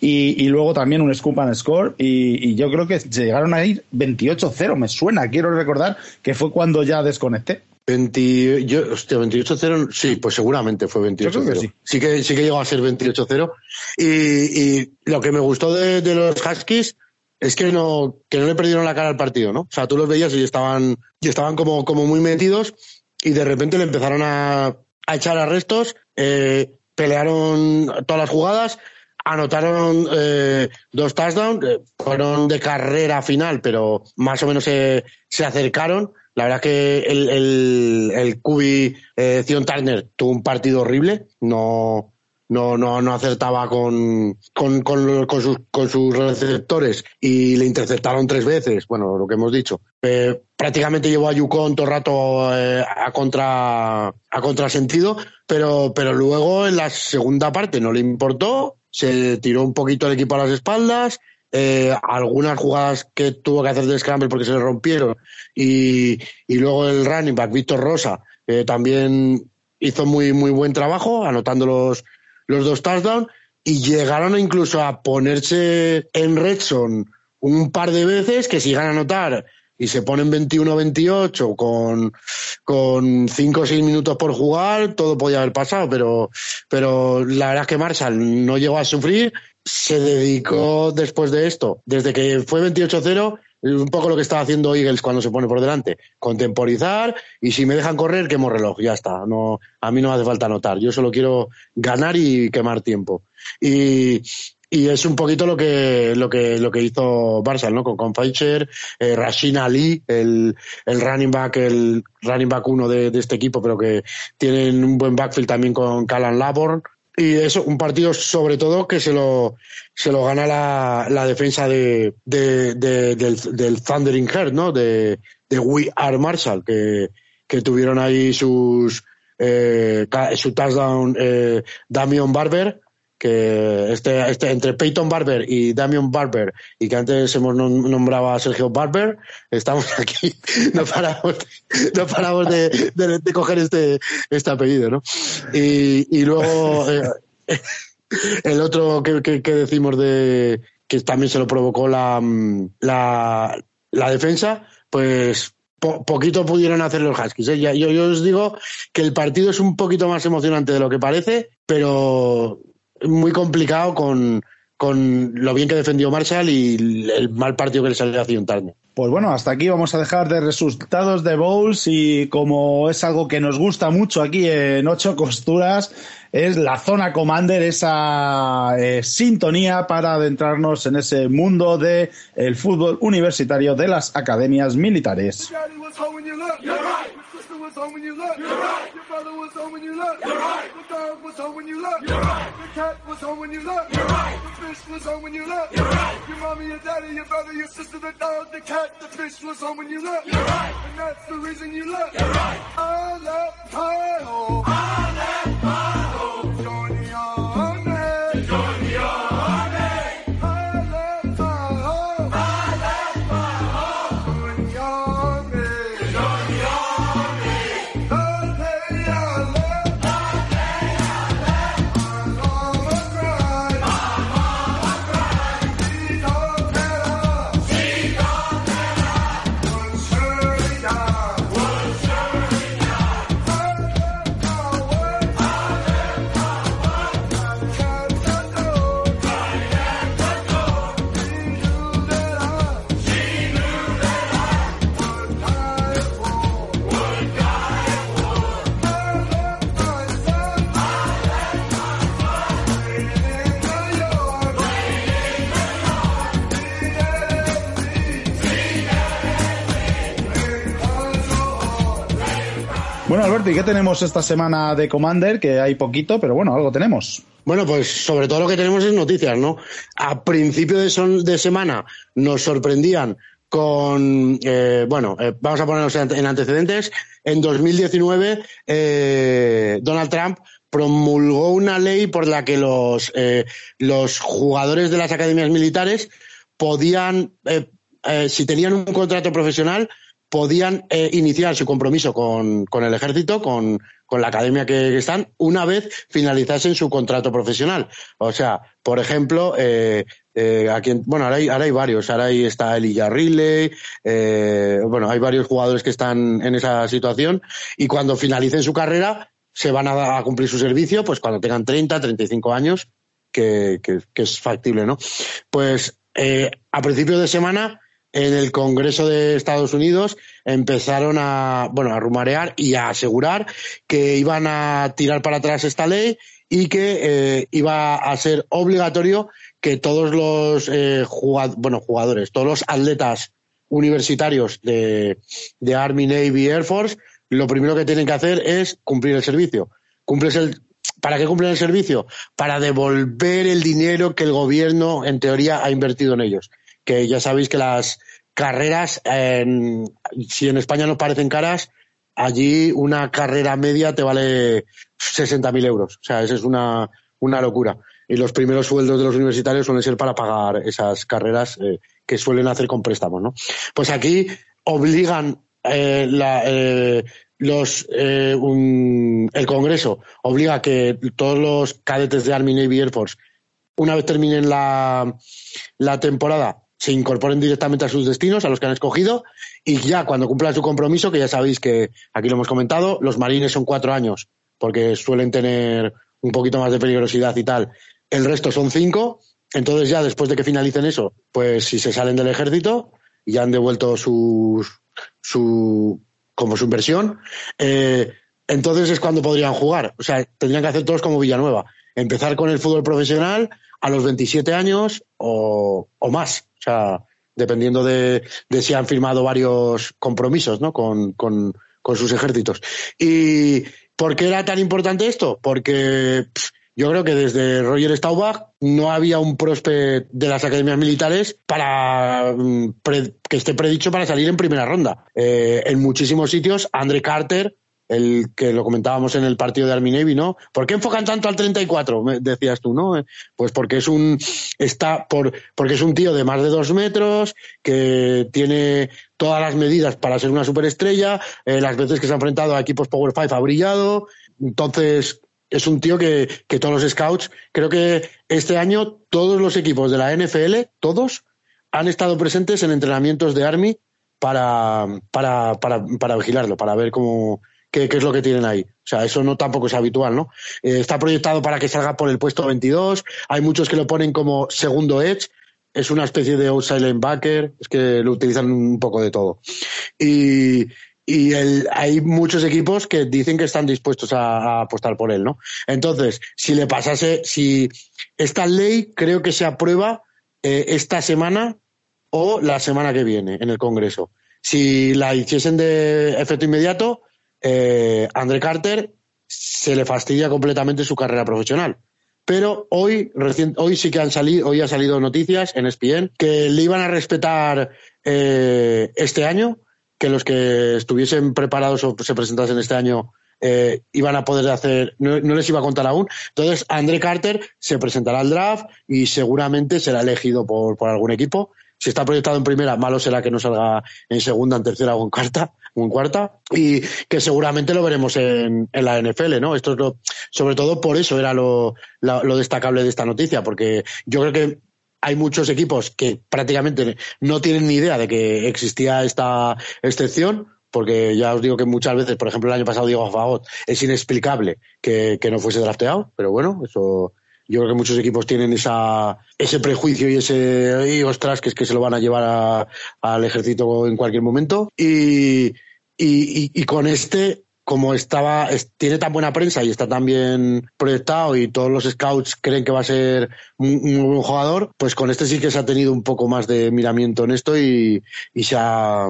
Y, y luego también un scoop and score. Y, y yo creo que se llegaron a ir 28-0, me suena. Quiero recordar que fue cuando ya desconecté.
20, yo, hostia, 28-0, sí, pues seguramente fue 28-0.
Yo creo que sí.
sí que sí que llegó a ser 28-0. Y, y lo que me gustó de, de los Huskies es que no, que no le perdieron la cara al partido, ¿no? O sea, tú los veías y estaban, y estaban como, como muy metidos y de repente le empezaron a, a echar arrestos, eh, pelearon todas las jugadas, anotaron eh, dos touchdowns, eh, fueron de carrera final, pero más o menos se, se acercaron. La verdad que el, el, el QB eh, Zion Turner tuvo un partido horrible, no, no, no, no acertaba con, con, con, sus, con sus receptores y le interceptaron tres veces, bueno, lo que hemos dicho. Eh, prácticamente llevó a Yukon todo el rato eh, a contra a contrasentido, pero, pero luego en la segunda parte no le importó, se tiró un poquito el equipo a las espaldas, eh, algunas jugadas que tuvo que hacer de scramble porque se le rompieron y, y luego el running back Víctor Rosa eh, también hizo muy muy buen trabajo anotando los, los dos touchdowns y llegaron incluso a ponerse en red zone un par de veces que si a anotar y se ponen 21-28 con, con 5 o 6 minutos por jugar, todo podía haber pasado, pero, pero la verdad es que Marshall no llegó a sufrir, se dedicó después de esto, desde que fue 28-0, es un poco lo que estaba haciendo Eagles cuando se pone por delante, contemporizar y si me dejan correr, quemo reloj, ya está, no, a mí no hace falta anotar, yo solo quiero ganar y quemar tiempo. Y, y es un poquito lo que lo que lo que hizo Barça, ¿no? Con, con Feicher, eh, Rashid Ali, el, el running back, el running back uno de, de, este equipo, pero que tienen un buen backfield también con Callan Laborn. Y eso, un partido sobre todo que se lo, se lo gana la, la defensa de, de, de del, del, Thundering Heart, ¿no? De, de We Are Marshall, que, que tuvieron ahí sus, eh, su touchdown eh, Damian Barber que este, este, entre Peyton Barber y Damian Barber, y que antes hemos nombrado a Sergio Barber, estamos aquí, no paramos, no paramos de, de, coger este, este apellido, ¿no? Y, y luego eh, el otro que, que, decimos de que también se lo provocó la, la, defensa, pues po poquito pudieron hacer los Huskies. ¿eh? Yo os digo que el partido es un poquito más emocionante de lo que parece, pero muy complicado con, con lo bien que defendió Marshall y el mal partido que le salió a tarde.
Pues bueno, hasta aquí vamos a dejar de resultados de Bowls y como es algo que nos gusta mucho aquí en Ocho Costuras, es la zona Commander, esa eh, sintonía para adentrarnos en ese mundo de el fútbol universitario de las academias militares. Was home when you left. You're right. Your brother was home when you left. You're right. The dog was home when you left. You're right. The cat was home when you left. You're right. The fish was home when you left. You're right. Your mommy, your daddy, your brother, your sister, the dog, the cat, the fish was home when you left. You're right. And that's the reason you left. You're right. I left my home. I left my home. Join the army. Join Bueno, Alberto, ¿y qué tenemos esta semana de Commander? Que hay poquito, pero bueno, algo tenemos.
Bueno, pues sobre todo lo que tenemos es noticias, ¿no? A principio de, son, de semana nos sorprendían con, eh, bueno, eh, vamos a ponernos en antecedentes. En 2019, eh, Donald Trump promulgó una ley por la que los, eh, los jugadores de las academias militares podían, si tenían un contrato profesional, podían eh, iniciar su compromiso con, con el ejército, con, con, la academia que, están, una vez finalizasen su contrato profesional. O sea, por ejemplo, eh, eh, aquí, bueno, ahora hay, ahora hay varios. Ahora ahí está Elijah Riley, eh, bueno, hay varios jugadores que están en esa situación y cuando finalicen su carrera se van a, a cumplir su servicio, pues cuando tengan 30, 35 años, que, que, que es factible, ¿no? Pues eh, a principios de semana en el Congreso de Estados Unidos empezaron a, bueno, a rumarear y a asegurar que iban a tirar para atrás esta ley y que eh, iba a ser obligatorio que todos los eh, jugad bueno, jugadores, todos los atletas universitarios de, de Army, Navy, Air Force, lo primero que tienen que hacer es cumplir el servicio. Cumples el, ¿Para qué cumplen el servicio? Para devolver el dinero que el gobierno, en teoría, ha invertido en ellos que ya sabéis que las carreras, eh, si en España nos parecen caras, allí una carrera media te vale 60.000 euros. O sea, eso es una, una locura. Y los primeros sueldos de los universitarios suelen ser para pagar esas carreras eh, que suelen hacer con préstamos, ¿no? Pues aquí obligan eh, la, eh, los eh, el Congreso obliga a que todos los cadetes de Army Navy Air Force una vez terminen la, la temporada se incorporen directamente a sus destinos, a los que han escogido, y ya cuando cumplan su compromiso, que ya sabéis que aquí lo hemos comentado, los marines son cuatro años, porque suelen tener un poquito más de peligrosidad y tal. El resto son cinco, entonces ya después de que finalicen eso, pues si se salen del ejército ya han devuelto su, su como su inversión, eh, entonces es cuando podrían jugar. O sea, tendrían que hacer todos como Villanueva. Empezar con el fútbol profesional, a los 27 años o más. O sea, dependiendo de, si han firmado varios compromisos ¿no? con, con, con, sus ejércitos. ¿Y por qué era tan importante esto? Porque yo creo que desde Roger Staubach no había un prospect de las academias militares para mm, que esté predicho para salir en primera ronda. Eh, en muchísimos sitios, Andre Carter, el que lo comentábamos en el partido de Army Navy, ¿no? ¿Por qué enfocan tanto al 34? Decías tú, ¿no? Pues porque es un está por porque es un tío de más de dos metros que tiene todas las medidas para ser una superestrella. Eh, las veces que se ha enfrentado a equipos Power Five ha brillado. Entonces es un tío que, que todos los scouts, creo que este año todos los equipos de la NFL, todos, han estado presentes en entrenamientos de Army para, para, para, para vigilarlo, para ver cómo, qué, qué, es lo que tienen ahí. O sea, eso no tampoco es habitual, ¿no? Eh, está proyectado para que salga por el puesto 22. Hay muchos que lo ponen como segundo edge. Es una especie de outside linebacker. Es que lo utilizan un poco de todo. Y, y el, hay muchos equipos que dicen que están dispuestos a, apostar por él, ¿no? Entonces, si le pasase, si esta ley creo que se aprueba eh, esta semana o la semana que viene en el Congreso. Si la hiciesen de efecto inmediato, eh, André Carter se le fastidia completamente su carrera profesional. Pero hoy, recién, hoy sí que han salido, hoy ha salido noticias en ESPN que le iban a respetar eh, este año que los que estuviesen preparados o se presentasen este año eh, iban a poder hacer, no, no, les iba a contar aún. Entonces, André Carter se presentará al draft y seguramente será elegido por, por algún equipo. Si está proyectado en primera, malo será que no salga en segunda, en tercera o en cuarta, o en cuarta, y que seguramente lo veremos en, en la NFL, ¿no? Esto es lo, sobre todo por eso era lo, lo, destacable de esta noticia, porque yo creo que hay muchos equipos que prácticamente no tienen ni idea de que existía esta excepción, porque ya os digo que muchas veces, por ejemplo, el año pasado Diego Fagot es inexplicable que, no fuese drafteado, pero bueno, eso yo creo que muchos equipos tienen esa, ese prejuicio y ese, y ostras, que es que se lo van a llevar a, al ejército en cualquier momento. Y, y, con este como estaba, tiene tan buena prensa y está tan bien proyectado y todos los scouts creen que va a ser un, buen jugador, pues con este sí que se ha tenido un poco más de miramiento en esto y, se, ha,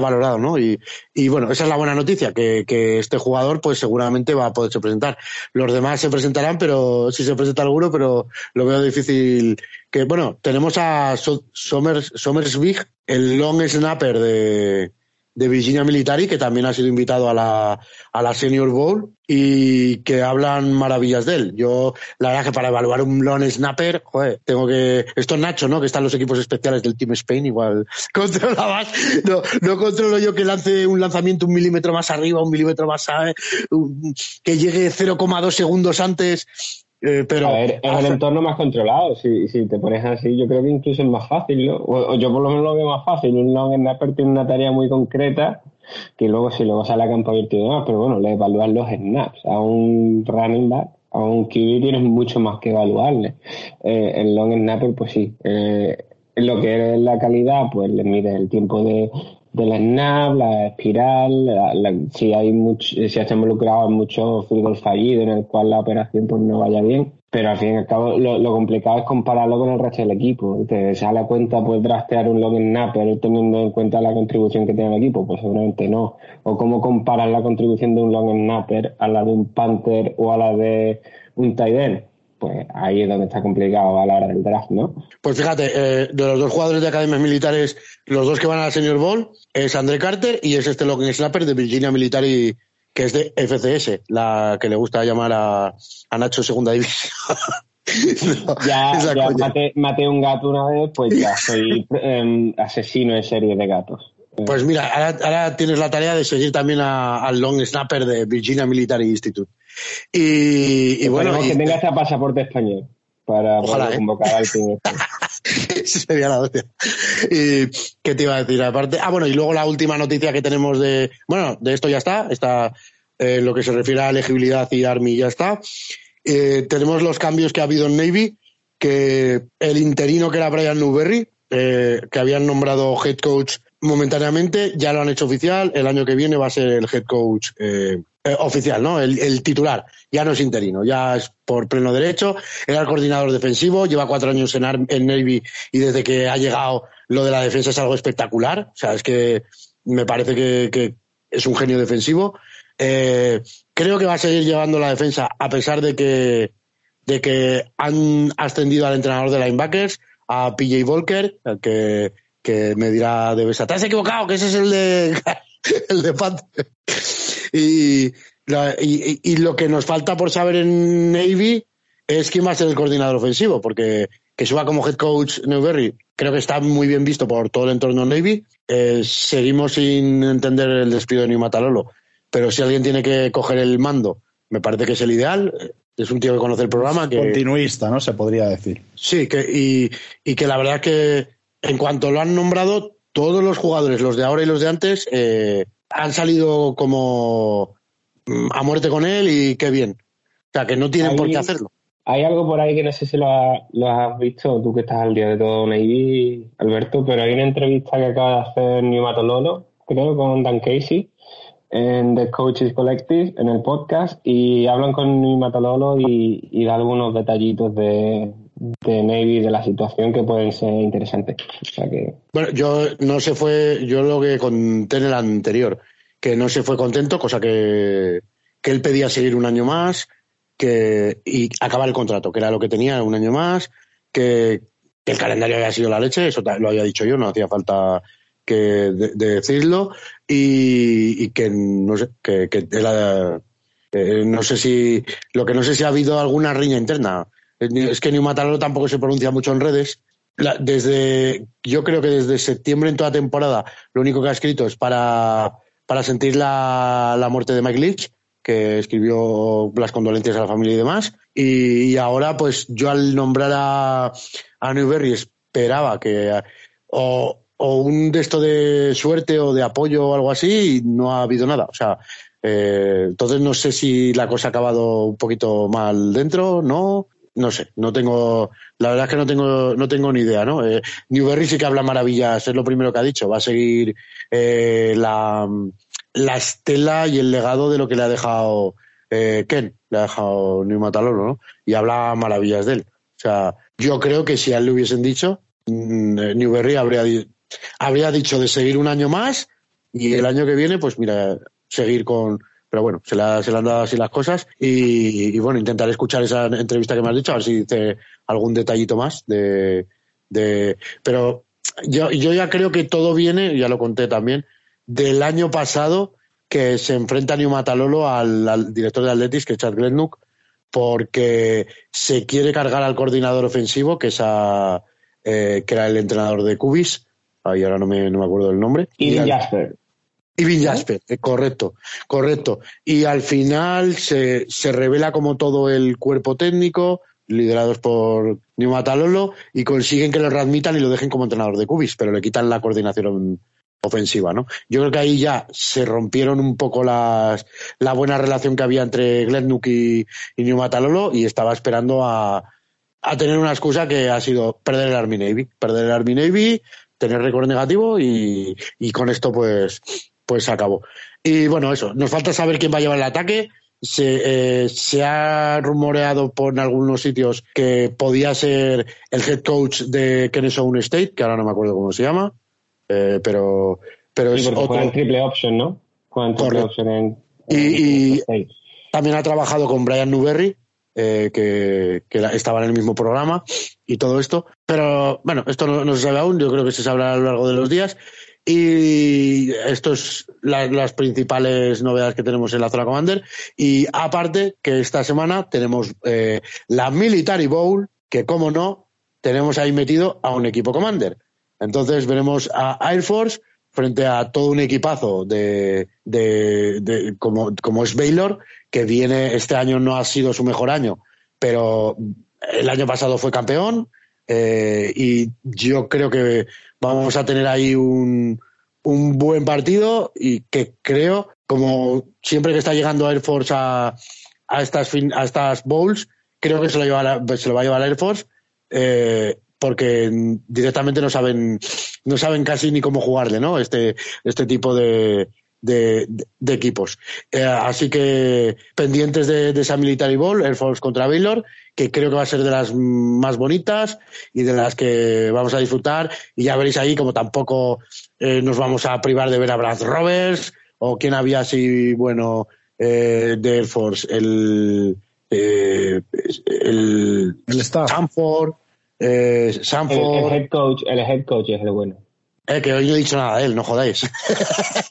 valorado, ¿no? Y, bueno, esa es la buena noticia, que, este jugador pues seguramente va a poderse presentar. Los demás se presentarán, pero si se presenta alguno, pero lo veo difícil que, bueno, tenemos a Somers, Somersvig, el long snapper de, de Virginia Military, que también ha sido invitado a la, a la Senior Bowl y que hablan maravillas de él. Yo, la verdad que para evaluar un long snapper, joder, tengo que... Esto es Nacho, ¿no? Que están los equipos especiales del Team Spain, igual controla más. No, no controlo yo que lance un lanzamiento un milímetro más arriba, un milímetro más... ¿sabes? Que llegue 0,2 segundos antes eh, pero
a ver, es el entorno más controlado. Si, si te pones así, yo creo que incluso es más fácil, ¿no? O, o yo por lo menos lo veo más fácil. Un long snapper tiene una tarea muy concreta que luego si luego sale a campo abierto y demás, pero bueno, le evalúan los snaps. A un running back, a un QB tienes mucho más que evaluarle. Eh, el long snapper, pues sí. Eh, lo que es la calidad, pues le mide el tiempo de, de la snap, la espiral, la, la, si hay mucho, si está involucrado en muchos field fallidos en el cual la operación pues no vaya bien. Pero al fin y al cabo lo, lo, complicado es compararlo con el resto del equipo. ¿Te sale a cuenta pues draftear un long snapper teniendo en cuenta la contribución que tiene el equipo? Pues seguramente no. O cómo comparas la contribución de un long snapper a la de un Panther o a la de un tight end pues ahí es donde está complicado a la hora del draft, ¿no?
Pues fíjate, eh, de los dos jugadores de academias militares, los dos que van a la Senior Bowl es André Carter y es este long snapper de Virginia Military, que es de FCS, la que le gusta llamar a, a Nacho Segunda División.
no, ya, ya maté, maté, un gato una vez, pues ya soy eh, asesino en serie de gatos.
Pues mira, ahora, ahora, tienes la tarea de seguir también al long snapper de Virginia Military Institute. Y, y bueno.
que tenga ese pasaporte español para
Ojalá,
poder convocar ¿eh? al team.
Eso sería la hostia. ¿Y qué te iba a decir? Aparte, ah, bueno, y luego la última noticia que tenemos de. Bueno, de esto ya está. Está eh, lo que se refiere a elegibilidad y Army ya está. Eh, tenemos los cambios que ha habido en Navy, que el interino que era Brian Newberry, eh, que habían nombrado head coach momentáneamente, ya lo han hecho oficial. El año que viene va a ser el head coach eh, eh, oficial, ¿no? El, titular. Ya no es interino, ya es por pleno derecho. Era el coordinador defensivo, lleva cuatro años en, en Navy y desde que ha llegado lo de la defensa es algo espectacular. O sea, es que me parece que, es un genio defensivo. Eh, creo que va a seguir llevando la defensa a pesar de que, de que han ascendido al entrenador de linebackers, a PJ Volker, que, que me dirá de Besa, te has equivocado, que ese es el de, el de Pat. Y, y, lo que nos falta por saber en Navy es quién va a ser el coordinador ofensivo, porque que suba como head coach Newberry creo que está muy bien visto por todo el entorno Navy. Eh, seguimos sin entender el despido de New Matalolo, pero si alguien tiene que coger el mando, me parece que es el ideal. Es un tío que conoce el programa. Que,
Continuista, ¿no? Se podría decir.
Sí, que, y, y que la verdad es que en cuanto lo han nombrado, todos los jugadores, los de ahora y los de antes, eh, han salido como mm, a muerte con él y qué bien. O sea, que no tienen por qué hacerlo.
Hay algo por ahí que no sé si lo, has visto, tú que estás al día de todo, Navy, Alberto, pero hay una entrevista que acaba de hacer New Matololo, creo, con Dan Casey, en The Coaches Collective, en el podcast, y hablan con New Matololo y, y da algunos detallitos de, de Navy de la situación que pueden ser interesantes.
Bueno, yo no se fue, yo lo que conté en el anterior, que no se fue contento, cosa que, que él pedía seguir un año más que, y acabar el contrato, que era lo que tenía, un año más, que, el calendario había sido la leche, eso lo había dicho yo, no hacía falta que decirlo, y, que no sé, que, que eh, no sé si, lo que no sé si ha habido alguna riña interna es que New Matalolo tampoco se pronuncia mucho en redes. desde, yo creo que desde septiembre en toda temporada, lo único que ha escrito es para, para sentir la, la muerte de Mike Leach, que escribió las condolencias a la familia y demás. Y, ahora, pues yo al nombrar a, a Newberry esperaba que o, o un de esto de suerte o de apoyo o algo así, y no ha habido nada. O sea, eh, entonces no sé si la cosa ha acabado un poquito mal dentro, ¿no? No sé, no tengo, la verdad es que no tengo, no tengo ni idea, ¿no? Eh, Newberry sí que habla maravillas, es lo primero que ha dicho, va a seguir eh, la, la, estela y el legado de lo que le ha dejado eh, Ken, le ha dejado New Mataloro, ¿no? Y habla maravillas de él. O sea, yo creo que si a él le hubiesen dicho, mm, eh, Newberry habría, habría dicho de seguir un año más y el año que viene, pues mira, seguir con, pero bueno, se, la, se le han dado así las cosas y, bueno, intentaré escuchar esa entrevista que me has dicho, a ver si dice algún detallito más de... de pero yo, yo ya creo que todo viene, ya lo conté también, del año pasado que se enfrenta New Matalolo al, director de Atletis, que es Chad Glennook, porque se quiere cargar al coordinador ofensivo, que es a, eh, que era el entrenador de Cubis, ahí ahora no me, no me acuerdo del nombre.
Y, Jasper.
Y Jasper, eh, correcto, correcto. Y al final se, se revela como todo el cuerpo técnico, liderados por Matalolo, y consiguen que lo readmitan y lo dejen como entrenador de Cubis, pero le quitan la coordinación ofensiva, ¿no? Yo creo que ahí ya se rompieron un poco las, la buena relación que había entre Glennook y, y Matalolo y estaba esperando a, a tener una excusa que ha sido perder el Army Navy, perder el Army Navy, tener récord negativo y, y con esto pues pues se acabó. Y bueno, eso, nos falta saber quién va a llevar el ataque. Se, eh, se, ha rumoreado por algunos sitios que podía ser el head coach de Kennesaw State, que ahora no me acuerdo cómo se llama, eh, pero, pero es
otro. triple option, ¿no? triple option en,
y, también ha trabajado con Brian Newberry, eh, que, que, estaba en el mismo programa y todo esto. Pero bueno, esto no, no, se sabe aún, yo creo que se sabrá a lo largo de los días. Y esto es las principales novedades que tenemos en la zona Commander. Y aparte que esta semana tenemos eh, la Military Bowl, que como no, tenemos ahí metido a un equipo Commander. Entonces veremos a Air Force frente a todo un equipazo de, de, como, como es Baylor, que viene, este año no ha sido su mejor año, pero el año pasado fue campeón, eh, y yo creo que vamos a tener ahí un, un buen partido y que creo, como siempre que está llegando Air Force a, a, estas, a estas bowls, creo que se lo, lleva se lo va a llevar Air Force eh, porque directamente no saben, no saben casi ni cómo jugarle, ¿no? Este, este tipo de, de, equipos. Eh, así que pendientes de, esa Military Ball, Air Force contra Baylor, que creo que va a ser de las más bonitas y de las que vamos a disfrutar. Y ya veréis ahí como tampoco eh, nos vamos a privar de ver a Brad Roberts o quién había así, bueno, eh, de Air Force, el, el,
el staff.
Sanford, Sanford.
El, head coach, el head coach es el bueno.
Eh, que hoy no he dicho nada de él, no jodáis.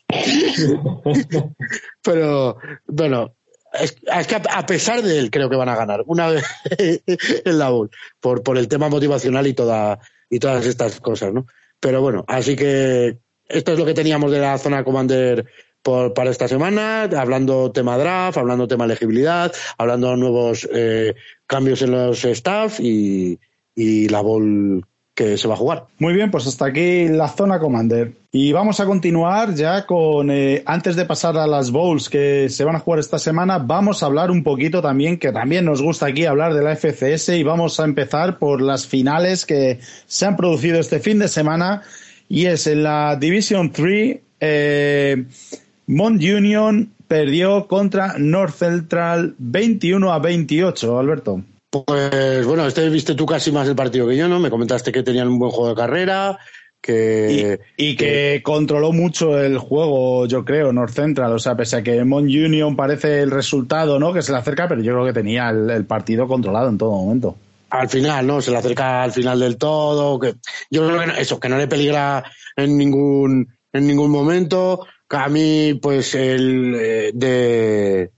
Pero, bueno, es, que a, pesar de él creo que van a ganar una vez en la Bowl, por, por el tema motivacional y, toda, y todas estas cosas, ¿no? Pero bueno, así que esto es lo que teníamos de la zona Commander por, para esta semana, hablando tema draft, hablando tema elegibilidad, hablando nuevos eh, cambios en los staff y, y la Bowl que se va a jugar.
Muy bien, pues hasta aquí la zona Commander. Y vamos a continuar ya con, eh, antes de pasar a las bowls que se van a jugar esta semana, vamos a hablar un poquito también, que también nos gusta aquí hablar de la FCS y vamos a empezar por las finales que se han producido este fin de semana y es en la Division 3, eh, Mont Union perdió contra North Central 21 a 28, Alberto.
Pues bueno, este viste tú casi más el partido que yo, ¿no? Me comentaste que tenían un buen juego de carrera, que...
Y, que, controló mucho el juego, yo creo, North Central. O sea, pese a que Mon Union parece el resultado, ¿no? Que se le acerca, pero yo creo que tenía el, partido controlado en todo momento.
Al final, ¿no? Se le acerca al final del todo. Que, yo creo que eso, que no le peligra en ningún, en ningún momento. A mí, pues, el eh, de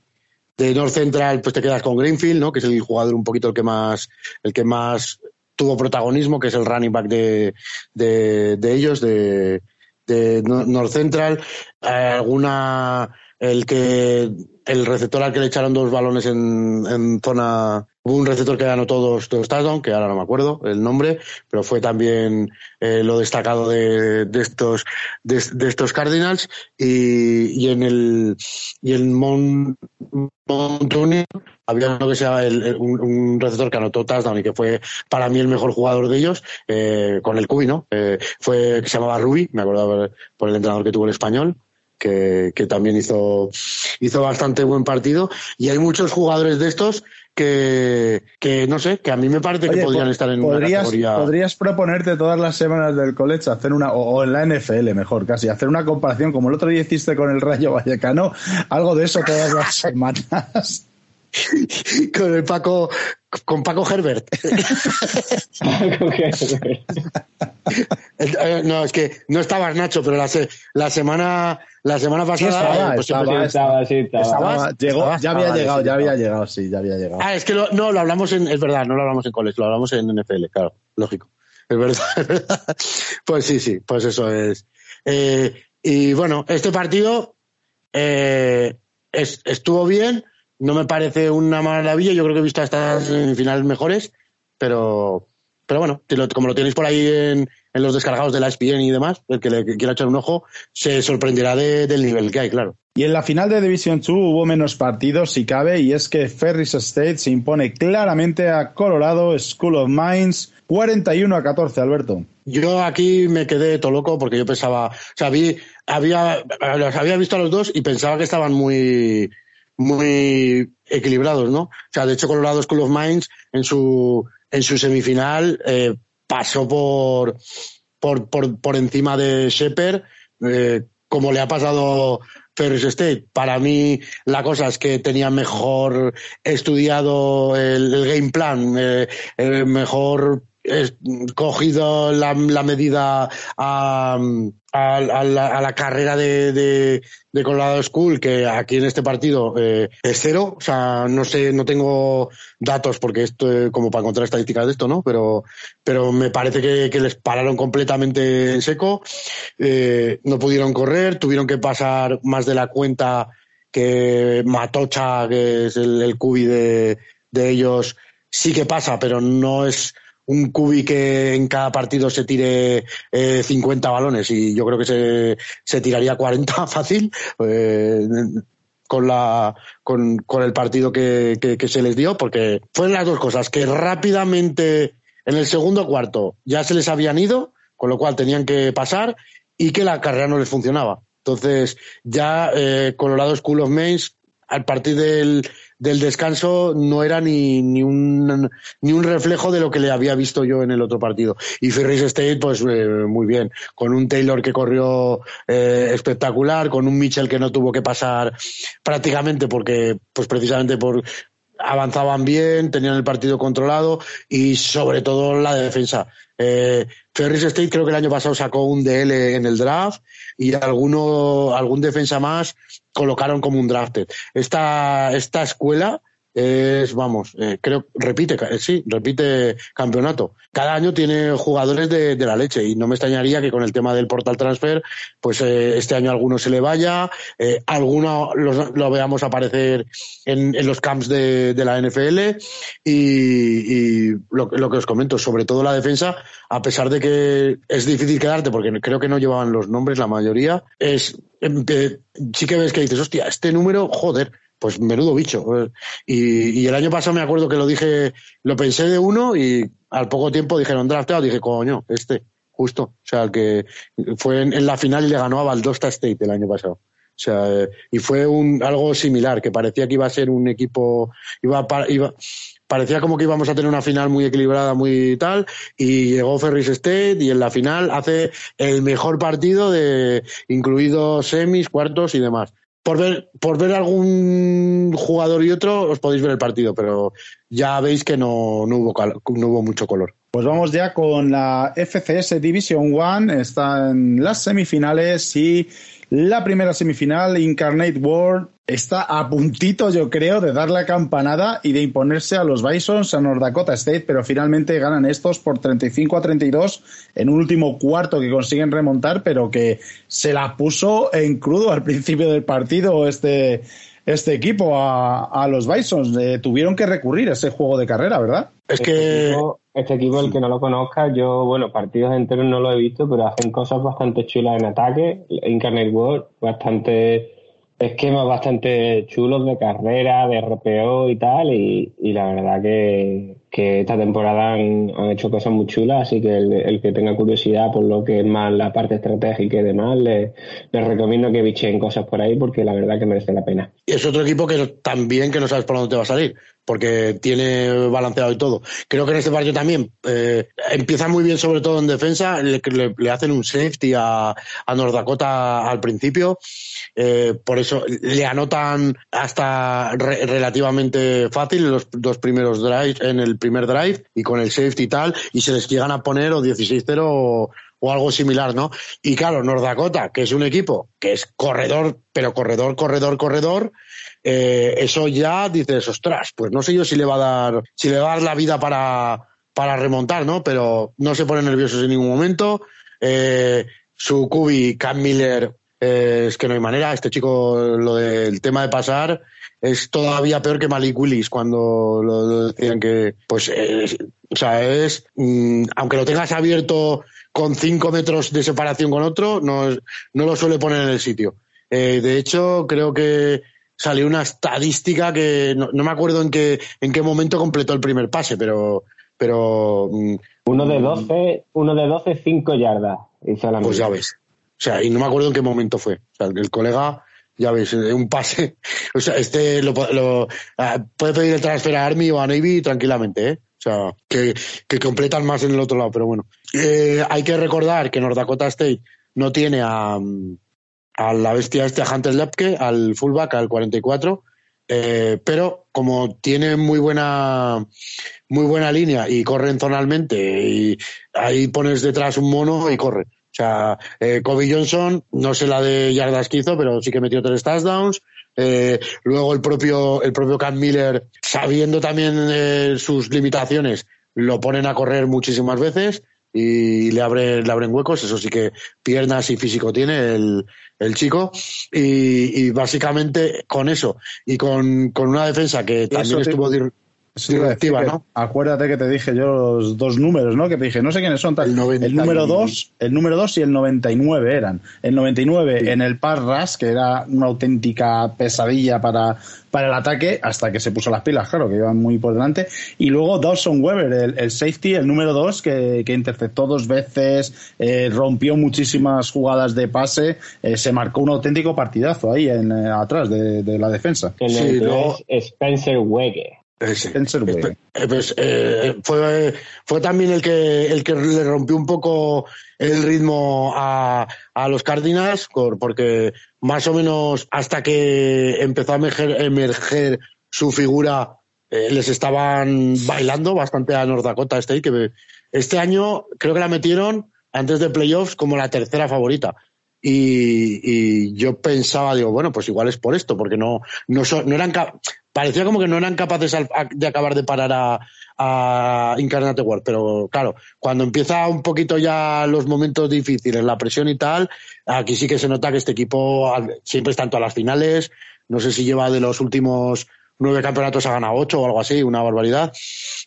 de North Central, pues te quedas con Greenfield, ¿no? Que es el jugador un poquito el que más, el que más tuvo protagonismo, que es el running back de, de, ellos, de, de North Central. Alguna, el que, el receptor al que le echaron dos balones en, en zona Hubo un receptor que ganó todos, todos touchdown, que ahora no me acuerdo el nombre, pero fue también eh, lo destacado de, de estos de, estos Cardinals y, y, en el y en Mount, había uno que sea el, un, receptor que anotó touchdown y que fue para mí el mejor jugador de ellos eh, con el Cubi, ¿no? Eh, fue se llamaba Ruby, me acuerdo por el entrenador que tuvo el español. Que, que también hizo, hizo bastante buen partido. Y hay muchos jugadores de estos que, que no sé, que a mí me parece que podrían estar en una categoría.
Podrías proponerte todas las semanas del college hacer una, o, en la NFL mejor casi, hacer una comparación como el otro día hiciste con el Rayo Vallecano, algo de eso todas las semanas.
con el Paco, con Paco Herbert. Eh, no, es que no estabas Nacho, pero la, la semana la semana pasada
ya había llegado, ya había llegado, sí, ya había llegado.
Ah, es que no, lo hablamos en, es verdad, no lo hablamos en college, lo hablamos en NFL, claro, lógico. Es verdad, es verdad. Pues sí, sí, pues eso es. Eh, y bueno, este partido eh, estuvo bien, no me parece una maravilla, yo creo que he visto estas finales mejores, pero, pero bueno, como lo tenéis por ahí en, en los descargados de la ESPN y demás, el que le quiera echar un ojo, se sorprenderá del nivel que hay, claro.
Y en la final de Division 2 hubo menos partidos, si cabe, y es que Ferris State se impone claramente a Colorado School of Mines 41 a 14, Alberto.
Yo aquí me quedé todo loco porque yo pensaba, o sea, había, los había visto a los dos y pensaba que estaban muy, muy equilibrados, ¿no? O sea, de hecho Colorado School of Mines en su, en su semifinal eh, pasó por, por, por, por encima de Shepard, eh, como le ha pasado Ferris State. Para mí, la cosa es que tenía mejor estudiado el, game plan, eh, mejor cogido la, la medida a, a, la, carrera de, de, Colorado School, que aquí en este partido eh, es cero. O sea, no sé, no tengo datos porque esto, como para encontrar estadísticas de esto, ¿no? Pero, pero me parece que, les pararon completamente en seco. Eh, no pudieron correr, tuvieron que pasar más de la cuenta que Matocha, que es el, el cubi de, de ellos, sí que pasa, pero no es un cubi que en cada partido se tire eh, 50 balones y yo creo que se, se tiraría 40 fácil. Eh, con la con, con el partido que, que, se les dio porque fueron las dos cosas que rápidamente en el segundo cuarto ya se les habían ido con lo cual tenían que pasar y que la carrera no les funcionaba Entonces, ya eh, Colorado School of Mains, al partir del, del descanso, no era ni, ni, un, ni un reflejo de lo que le había visto yo en el otro partido. Y Ferris State, pues eh, muy bien, con un Taylor que corrió eh, espectacular, con un Mitchell que no tuvo que pasar prácticamente porque, pues precisamente por avanzaban bien, tenían el partido controlado y sobre todo la defensa. Eh, Ferris State creo que el año pasado sacó un DL en el draft y alguno, algún defensa más colocaron como un drafted. Esta, esta escuela es, vamos, eh, creo, repite, eh, sí, repite campeonato. Cada año tiene jugadores de, la leche y no me extrañaría que con el tema del portal transfer, pues eh, este año alguno se le vaya, alguno lo veamos aparecer en, los camps de, la NFL y, lo, que os comento, sobre todo la defensa, a pesar de que es difícil quedarte porque creo que no llevaban los nombres la mayoría, es, sí que ves que dices, hostia, este número, joder, pues menudo bicho. Y, el año pasado me acuerdo que lo dije, lo pensé de uno y al poco tiempo dijeron drafteado, dije, coño, este, justo. O sea, que fue en, la final y le ganó a Valdosta State el año pasado. O sea, y fue un, algo similar, que parecía que iba a ser un equipo, iba, iba, parecía como que íbamos a tener una final muy equilibrada, muy tal, y llegó Ferris State y en la final hace el mejor partido de incluidos semis, cuartos y demás por ver, por ver algún jugador y otro, os podéis ver el partido, pero ya veis que no, no, hubo, no hubo mucho color.
Pues vamos ya con la FCS Division One. Están las semifinales y la primera semifinal, Incarnate World, está a puntito, yo creo, de dar la campanada y de imponerse a los Bisons a North Dakota State, pero finalmente ganan estos por 35 a 32 en un último cuarto que consiguen remontar, pero que se la puso en crudo al principio del partido este, este equipo a, los Bisons. Eh, tuvieron que recurrir a ese juego de carrera, ¿verdad?
Es que este equipo, el que no lo conozca, yo, bueno, partidos enteros no lo he visto, pero hacen cosas bastante chulas en ataque. Incarnate World, bastante esquemas bastante chulos de carrera, de RPO y tal, y, la verdad que, esta temporada han, hecho cosas muy chulas, así que el, que tenga curiosidad por lo que es más la parte estratégica y demás, les, les recomiendo que bichen cosas por ahí porque la verdad que merece la pena.
Y es otro equipo que también que no sabes por dónde te va a salir porque tiene balanceado y todo. Creo que en este partido también eh, empieza muy bien, sobre todo en defensa. Le, hacen un safety a, a North Dakota al principio. Eh, por eso le anotan hasta relativamente fácil los dos primeros drives, en el primer drive y con el safety y tal, y se les llegan a poner o 16-0 o, algo similar, ¿no? Y claro, North Dakota, que es un equipo que es corredor, pero corredor, corredor, corredor, eh, eso ya dices, ostras, pues no sé yo si le va a dar, si le va a dar la vida para, para remontar, ¿no? Pero no se pone nervioso en ningún momento. Eh, su cubi, Cam Miller, eh, es que no hay manera. Este chico, lo del tema de pasar, es todavía peor que Malik Willis cuando lo, decían que, pues, o sea, es, mm, aunque lo tengas abierto con cinco metros de separación con otro, no, no lo suele poner en el sitio. de hecho, creo que salió una estadística que no, me acuerdo en qué, en qué momento completó el primer pase, pero... pero
mm, uno de 12, uno de 12, 5 yardas.
pues ya ves. O sea, y no me acuerdo en qué momento fue. O sea, el colega, ya ves, un pase. O sea, este lo, ah, puede pedir el transfer a Army o a Navy tranquilamente, ¿eh? O sea, que, que completan más en el otro lado, pero bueno. Eh, hay que recordar que North Dakota State no tiene a, a la bestia este, a Hunter Lepke, al fullback, al 44, eh, pero como tiene muy buena muy buena línea y corren zonalmente y ahí pones detrás un mono y corre. O sea, eh, Kobe Johnson, no sé la de yardas que hizo, pero sí que metió tres touchdowns. Eh, luego el propio, el propio Cam Miller, sabiendo también eh, sus limitaciones, lo ponen a correr muchísimas veces y le, abre, le abren huecos. Eso sí que piernas y físico tiene el, el chico. Y, básicamente con eso y con, una defensa que también estuvo.
Directiva, ¿no? Acuérdate que te dije yo los dos números, ¿no? Que te dije, no sé quiénes son. El, el número 2 el número dos y el 99 eran. El 99 en el par ras, que era una auténtica pesadilla para, para el ataque, hasta que se puso las pilas, claro, que iban muy por delante. Y luego Dawson Weber, el, safety, el número 2, que, que, interceptó dos veces, eh, rompió muchísimas jugadas de pase, eh, se marcó un auténtico partidazo ahí en, eh, atrás de, de, la defensa.
sí, Spencer Weger.
Eh, pues, eh, fue, fue también el que, el que le rompió un poco el ritmo a, a los Cardinals, porque más o menos hasta que empezó a emerger, su figura, eh, les estaban bailando bastante a North Dakota State, que este año creo que la metieron antes de playoffs como la tercera favorita. Y, y, yo pensaba, digo, bueno, pues igual es por esto, porque no, no, no eran, parecía como que no eran capaces de acabar de parar a, a Incarnate World, pero claro, cuando empieza un poquito ya los momentos difíciles, la presión y tal, aquí sí que se nota que este equipo siempre está en todas las finales, no sé si lleva de los últimos nueve campeonatos ha ganado ocho o algo así, una barbaridad,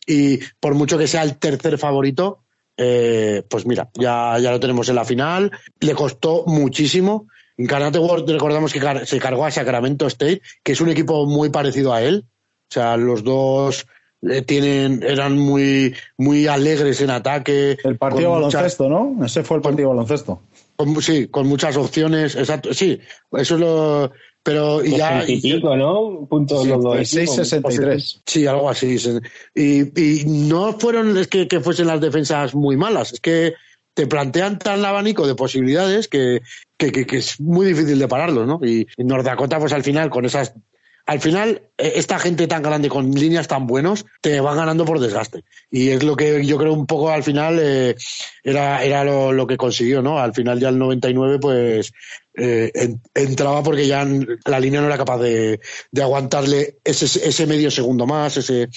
y por mucho que sea el tercer favorito, eh, pues mira, ya, ya lo tenemos en la final, le costó muchísimo, Incarnate World recordamos que se cargó a Sacramento State, que es un equipo muy parecido a él. O sea, los dos eh, tienen, eran muy, muy alegres en ataque.
El partido baloncesto, ¿no? Ese fue el partido baloncesto.
sí, con muchas opciones, exacto. Sí, eso es lo. Pero ya.
Y, ¿no? Punto
sí, 6-63.
Sí, algo así. Y, y no fueron es que, que fuesen las defensas muy malas, es que te plantean tan abanico de posibilidades que, que, que, es muy difícil de pararlo, ¿no? Y, y North Dakota, pues al final, con esas al final, eh, esta gente tan grande con líneas tan buenos te van ganando por desgaste. Y es lo que yo creo un poco al final eh, era, era lo, lo, que consiguió, ¿no? Al final ya el 99 pues eh, entraba porque ya la línea no era capaz de, de aguantarle ese, ese, medio segundo más, ese,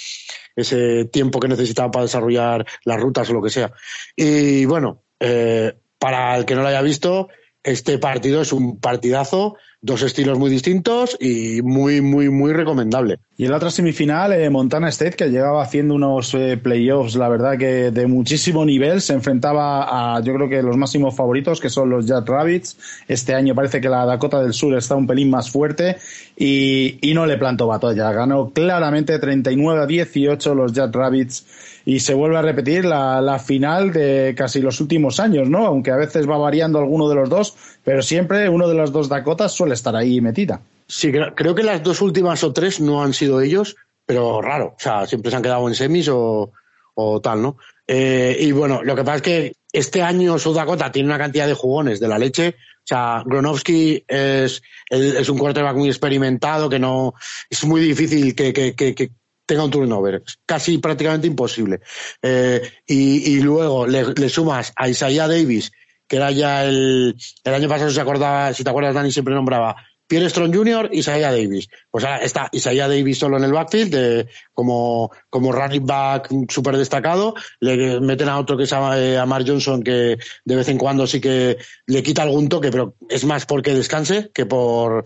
ese tiempo que necesitaba para desarrollar las rutas o lo que sea. Y bueno, eh, para el que no lo haya visto, este partido es un partidazo dos estilos muy distintos y muy, muy, muy recomendable.
Y en la otra semifinal, eh, Montana State, que llegaba haciendo unos eh, playoffs, la verdad que de muchísimo nivel, se enfrentaba a, yo creo que los máximos favoritos, que son los Jet Rabbits. Este año parece que la Dakota del Sur está un pelín más fuerte y, y no le plantó batalla. Ganó claramente 39 a 18 los Jet Rabbits y se vuelve a repetir la, la, final de casi los últimos años, ¿no? Aunque a veces va variando alguno de los dos, pero siempre uno de los dos Dakotas suele estar ahí metida.
Sí, creo que las dos últimas o tres no han sido ellos, pero raro, o sea, siempre se han quedado en semis o, o tal, ¿no? Eh, y bueno, lo que pasa es que este año South Dakota tiene una cantidad de jugones de la leche. O sea, Gronowski es, es un quarterback muy experimentado que no es muy difícil que, que, que, tenga un turnover. Casi prácticamente imposible. Eh, y, y, luego le, le, sumas a Isaiah Davis, que era ya el, el año pasado, se acordaba, si te acuerdas, Dani siempre nombraba Pierre Strong Jr., Isaiah Davis. Pues ahora está Isaiah Davis solo en el backfield, de, como, como running back súper destacado. Le meten a otro que se llama eh, Amar Johnson, que de vez en cuando sí que le quita algún toque, pero es más porque descanse que por,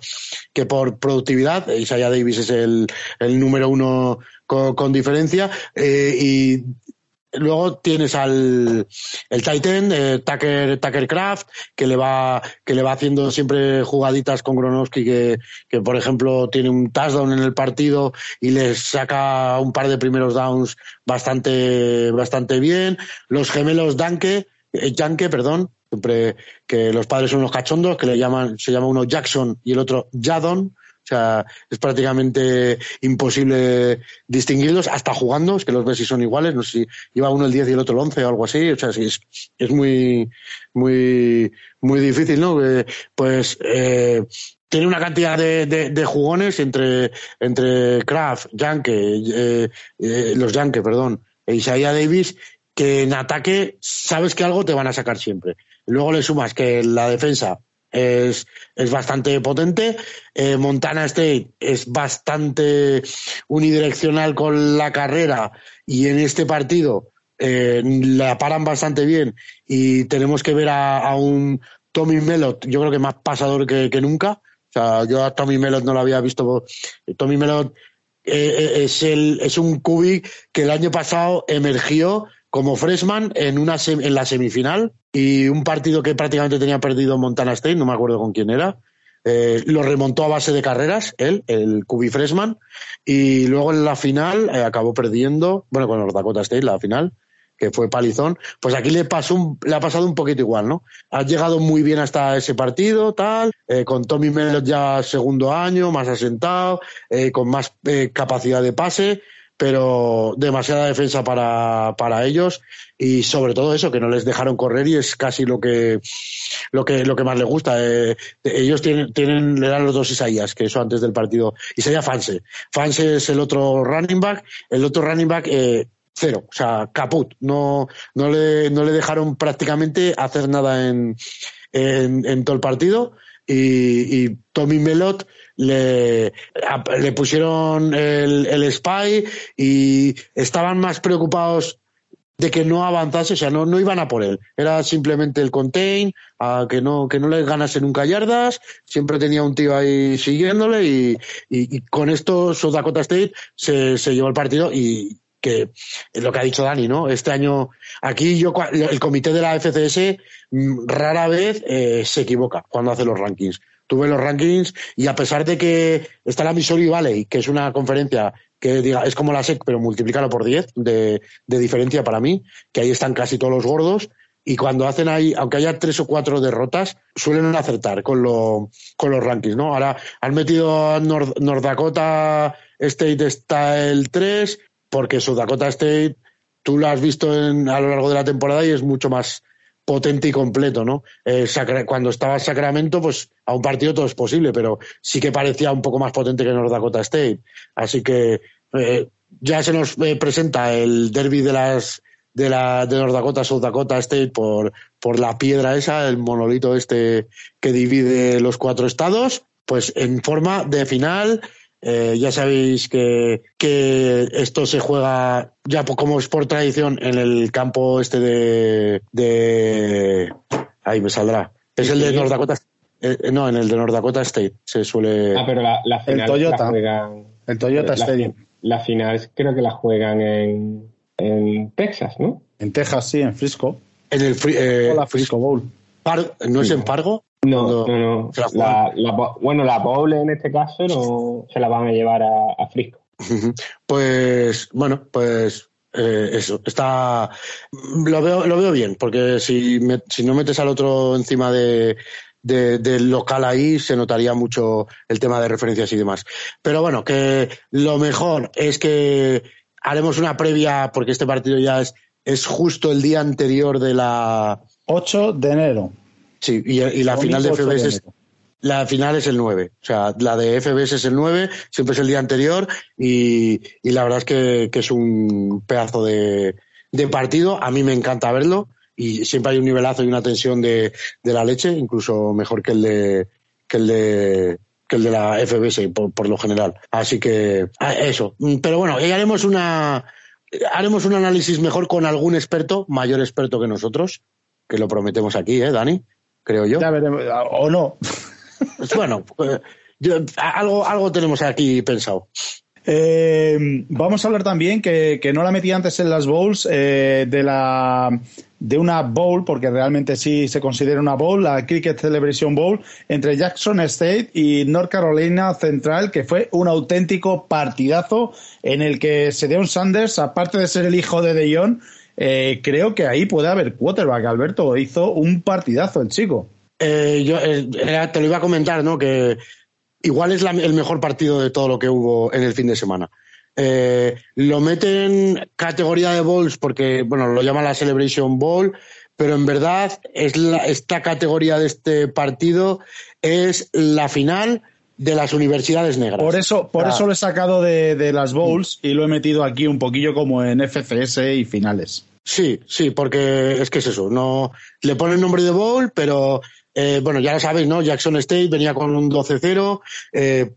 que por productividad. Isaiah Davis es el, el número uno con, con diferencia. Eh, y Luego tienes al el Titan, eh, Tucker, Tucker Craft, que le va, que le va haciendo siempre jugaditas con Gronowski, que, que por ejemplo tiene un touchdown en el partido y le saca un par de primeros downs bastante, bastante bien. Los gemelos Danke, eh, perdón, siempre que los padres son unos cachondos, que le llaman, se llama uno Jackson y el otro Jadon, o sea, es prácticamente imposible distinguirlos, hasta jugando, es que los ves si son iguales, no sé si lleva uno el 10 y el otro el 11 o algo así, o sea, sí, es, es muy, muy, muy difícil, ¿no? pues, eh, tiene una cantidad de, de, jugones entre, entre Kraft, Yankee, eh, eh, los Yankee, perdón, e Isaiah Davis, que en ataque sabes que algo te van a sacar siempre. Luego le sumas que la defensa es, es bastante potente. Eh, Montana State es bastante unidireccional con la carrera y en este partido eh, la paran bastante bien y tenemos que ver a, a, un Tommy Melot, yo creo que más pasador que, que, nunca. O sea, yo a Tommy Melot no lo había visto. Tommy Melot eh, es, el, es un cubi que el año pasado emergió como freshman en, una en la semifinal y un partido que prácticamente tenía perdido Montana State, no me acuerdo con quién era. Eh, lo remontó a base de carreras, él, el Cubi Freshman, y luego en la final eh, acabó perdiendo, bueno, con los Dakota State, la final, que fue palizón, pues aquí le pasó le ha pasado un poquito igual, ¿no? Ha llegado muy bien hasta ese partido, tal, eh, con Tommy Mellot ya segundo año, más asentado, con más eh, capacidad de pase, pero demasiada defensa para, para ellos. Y sobre todo eso que no les dejaron correr y es casi lo que lo que lo que más les gusta. Ellos tienen, tienen le dan los dos Isaías que eso antes del partido. Isaías Fanse. Fanse es el otro running back. El otro running back cero, o sea, caput. No, no, le, no le dejaron prácticamente hacer nada en, en, todo el partido. Y Tommy Melot le, le pusieron el, spy y estaban más preocupados de que no avanzase, o sea, no, no iban a por él. Era simplemente el contain, a que no, que no le ganase nunca yardas, siempre tenía un tío ahí siguiéndole y, y, con esto South Dakota State se, se llevó el partido y, que lo que ha dicho Dani, ¿no? Este año, aquí yo, el comité de la FCS mm, rara vez eh, se equivoca cuando hace los rankings. Tuve los rankings y a pesar de que está la Missouri Valley, que es una conferencia que diga, es como la SEC, pero multiplícalo por 10 de, de diferencia para mí, que ahí están casi todos los gordos, y cuando hacen ahí, aunque haya tres o cuatro derrotas, suelen acertar con, lo, con los rankings, ¿no? Ahora han metido a North, Dakota State está el 3, porque su Dakota State tú lo has visto en, a lo largo de la temporada y es mucho más potente y completo, ¿no? Eh, cuando estaba en Sacramento, pues a un partido todo es posible, pero sí que parecía un poco más potente que North Dakota State. Así que eh, ya se nos eh, presenta el derby de las de la de North Dakota South Dakota State por por la piedra esa, el monolito este que divide los cuatro estados, pues en forma de final eh, ya sabéis que, que, esto se juega ya como es por tradición en el campo este de, de ahí me saldrá. Es el de North Dakota. Eh, no, en el de North Dakota State se suele.
Ah, pero la, final
el Toyota. La juegan, el Toyota Stadium.
La final creo que la juegan en, en Texas, ¿no?
En Texas, sí, en Frisco.
En el eh,
Frisco Bowl.
¿No es en Fargo?
No, no, no. bueno, la Bowl en este caso no se la van a llevar a, Frisco.
Pues, bueno, pues eh, eso, está. Lo veo, lo veo bien, porque si, si no metes al otro encima de, del local ahí, se notaría mucho el tema de referencias y demás. Pero bueno, que lo mejor es que haremos una previa, porque este partido ya es, es justo el día anterior de la.
8 de enero.
Sí, y, la final de FBS es, la final es el 9. O sea, la de FBS es el 9, siempre es el día anterior y, la verdad es que, es un pedazo de, partido. A mí me encanta verlo y siempre hay un nivelazo y una tensión de, la leche, incluso mejor que el de, que el de, que el de la FBS por, lo general. Así que eso. Pero bueno, haremos una haremos un análisis mejor con algún experto, mayor experto que nosotros, que lo prometemos aquí, ¿eh, Dani? Creo yo.
o no.
Pues bueno, pues, algo, algo tenemos aquí pensado.
Eh, vamos a hablar también que, no la metí antes en las bowls eh, de la de una bowl porque realmente sí se considera una bowl la Cricket Celebration Bowl entre Jackson State y North Carolina Central que fue un auténtico partidazo en el que Sedeon Sanders aparte de ser el hijo de DeJong eh, creo que ahí puede haber quarterback. Alberto hizo un partidazo el chico.
Eh, yo eh, te lo iba a comentar, ¿no? Que igual es el mejor partido de todo lo que hubo en el fin de semana. lo meten categoría de bowls porque, bueno, lo llaman la Celebration Bowl, pero en verdad es esta categoría de este partido es la final de las universidades negras.
Por eso, por eso lo he sacado de, las bowls y lo he metido aquí un poquillo como en FCS y finales.
Sí, sí, porque es que es eso, no le ponen nombre de bowl, pero eh, bueno, ya lo sabéis, ¿no? Jackson State venía con un 12-0, eh,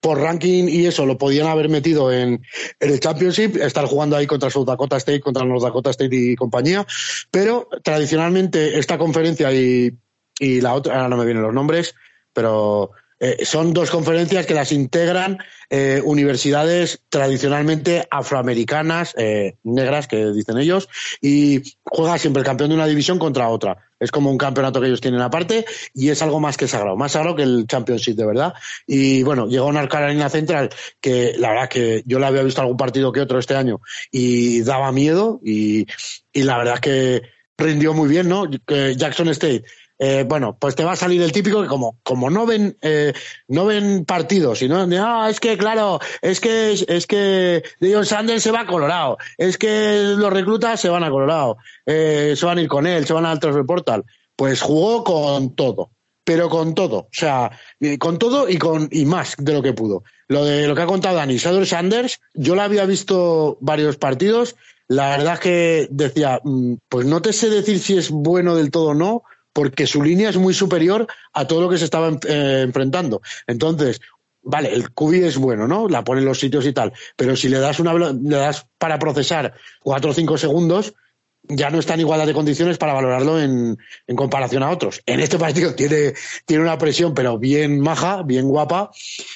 por ranking y eso lo podían haber metido en, el Championship, estar jugando ahí contra South Dakota State, contra North Dakota State y compañía, pero tradicionalmente esta conferencia y, y la otra, ahora no me vienen los nombres, pero eh, son dos conferencias que las integran eh, universidades tradicionalmente afroamericanas, eh, negras, que dicen ellos, y juega siempre el campeón de una división contra otra. Es como un campeonato que ellos tienen aparte y es algo más que sagrado, más sagrado que el Championship, de verdad. Y bueno, llegó una Carolina Central que la verdad que yo la había visto algún partido que otro este año y daba miedo y, y la verdad que rindió muy bien, ¿no? Jackson State eh, bueno, pues te va a salir el típico que como, como no ven, eh, no ven partidos, sino, ah, es que claro, es que, es que Dion Sanders se va a Colorado, es que los reclutas se van a Colorado, eh, se van a ir con él, se van al Transfer Portal. Pues jugó con todo, pero con todo, o sea, con todo y con, y más de lo que pudo. Lo de lo que ha contado Dani, Sador Sanders, yo la había visto varios partidos, la verdad que decía, mm, pues no te sé decir si es bueno del todo o no, porque su línea es muy superior a todo lo que se estaba eh, enfrentando. Entonces, vale, el QB es bueno, ¿no? La pone en los sitios y tal, pero si le das una le das para procesar cuatro o cinco segundos, ya no está en igualdad de condiciones para valorarlo en, en, comparación a otros. En este partido tiene, tiene una presión, pero bien maja, bien guapa,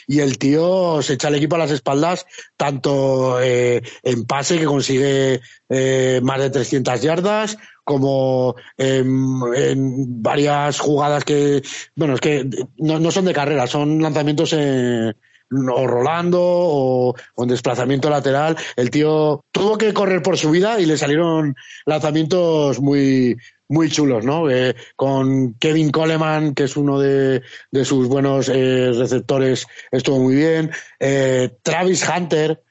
y el tío se echa el equipo a las espaldas, tanto eh, en pase que consigue eh, más de 300 yardas, como en, varias jugadas que, bueno, es que no, son de carrera, son lanzamientos o rolando o, en desplazamiento lateral. El tío tuvo que correr por su vida y le salieron lanzamientos muy, muy chulos, ¿no? Eh, con Kevin Coleman, que es uno de, sus buenos eh, receptores, estuvo muy bien. Eh, Travis Hunter,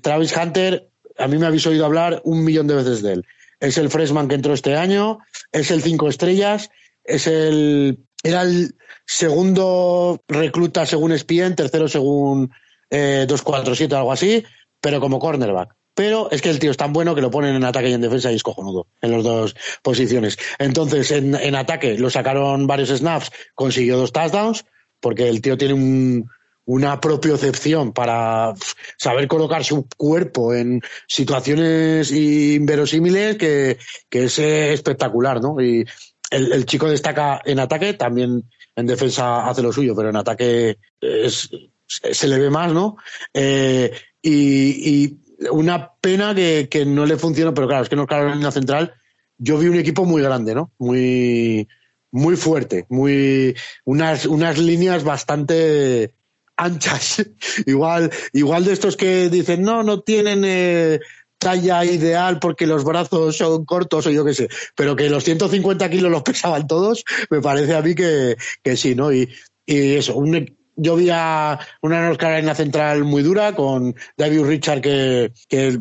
Travis Hunter, a mí me habéis oído hablar un millón de veces de él es el freshman que entró este año, es el cinco estrellas, es el era el segundo recluta según ESPN, tercero según eh, 247 algo así, pero como cornerback. Pero es que el tío es tan bueno que lo ponen en ataque y en defensa y es cojonudo en las dos posiciones. Entonces, en, en ataque lo sacaron varios snaps, consiguió dos touchdowns, porque el tío tiene un, una propiocepción para saber colocar su cuerpo en situaciones inverosímiles que, que es eh, espectacular, ¿no? Y el, chico destaca en ataque, también en defensa hace lo suyo, pero en ataque es, se le ve más, ¿no? Eh, y, y, una pena que, que, no le funciona, pero claro, es que no en la Central yo vi un equipo muy grande, ¿no? Muy, muy fuerte, muy, unas, unas líneas bastante, anchas. igual, igual de estos que dicen, no, no tienen eh, talla ideal porque los brazos son cortos o yo qué sé, pero que los 150 kilos los pesaban todos, me parece a mí que, que sí, ¿no? Y, y eso, un, yo vi a una North Carolina central muy dura con David Richard que,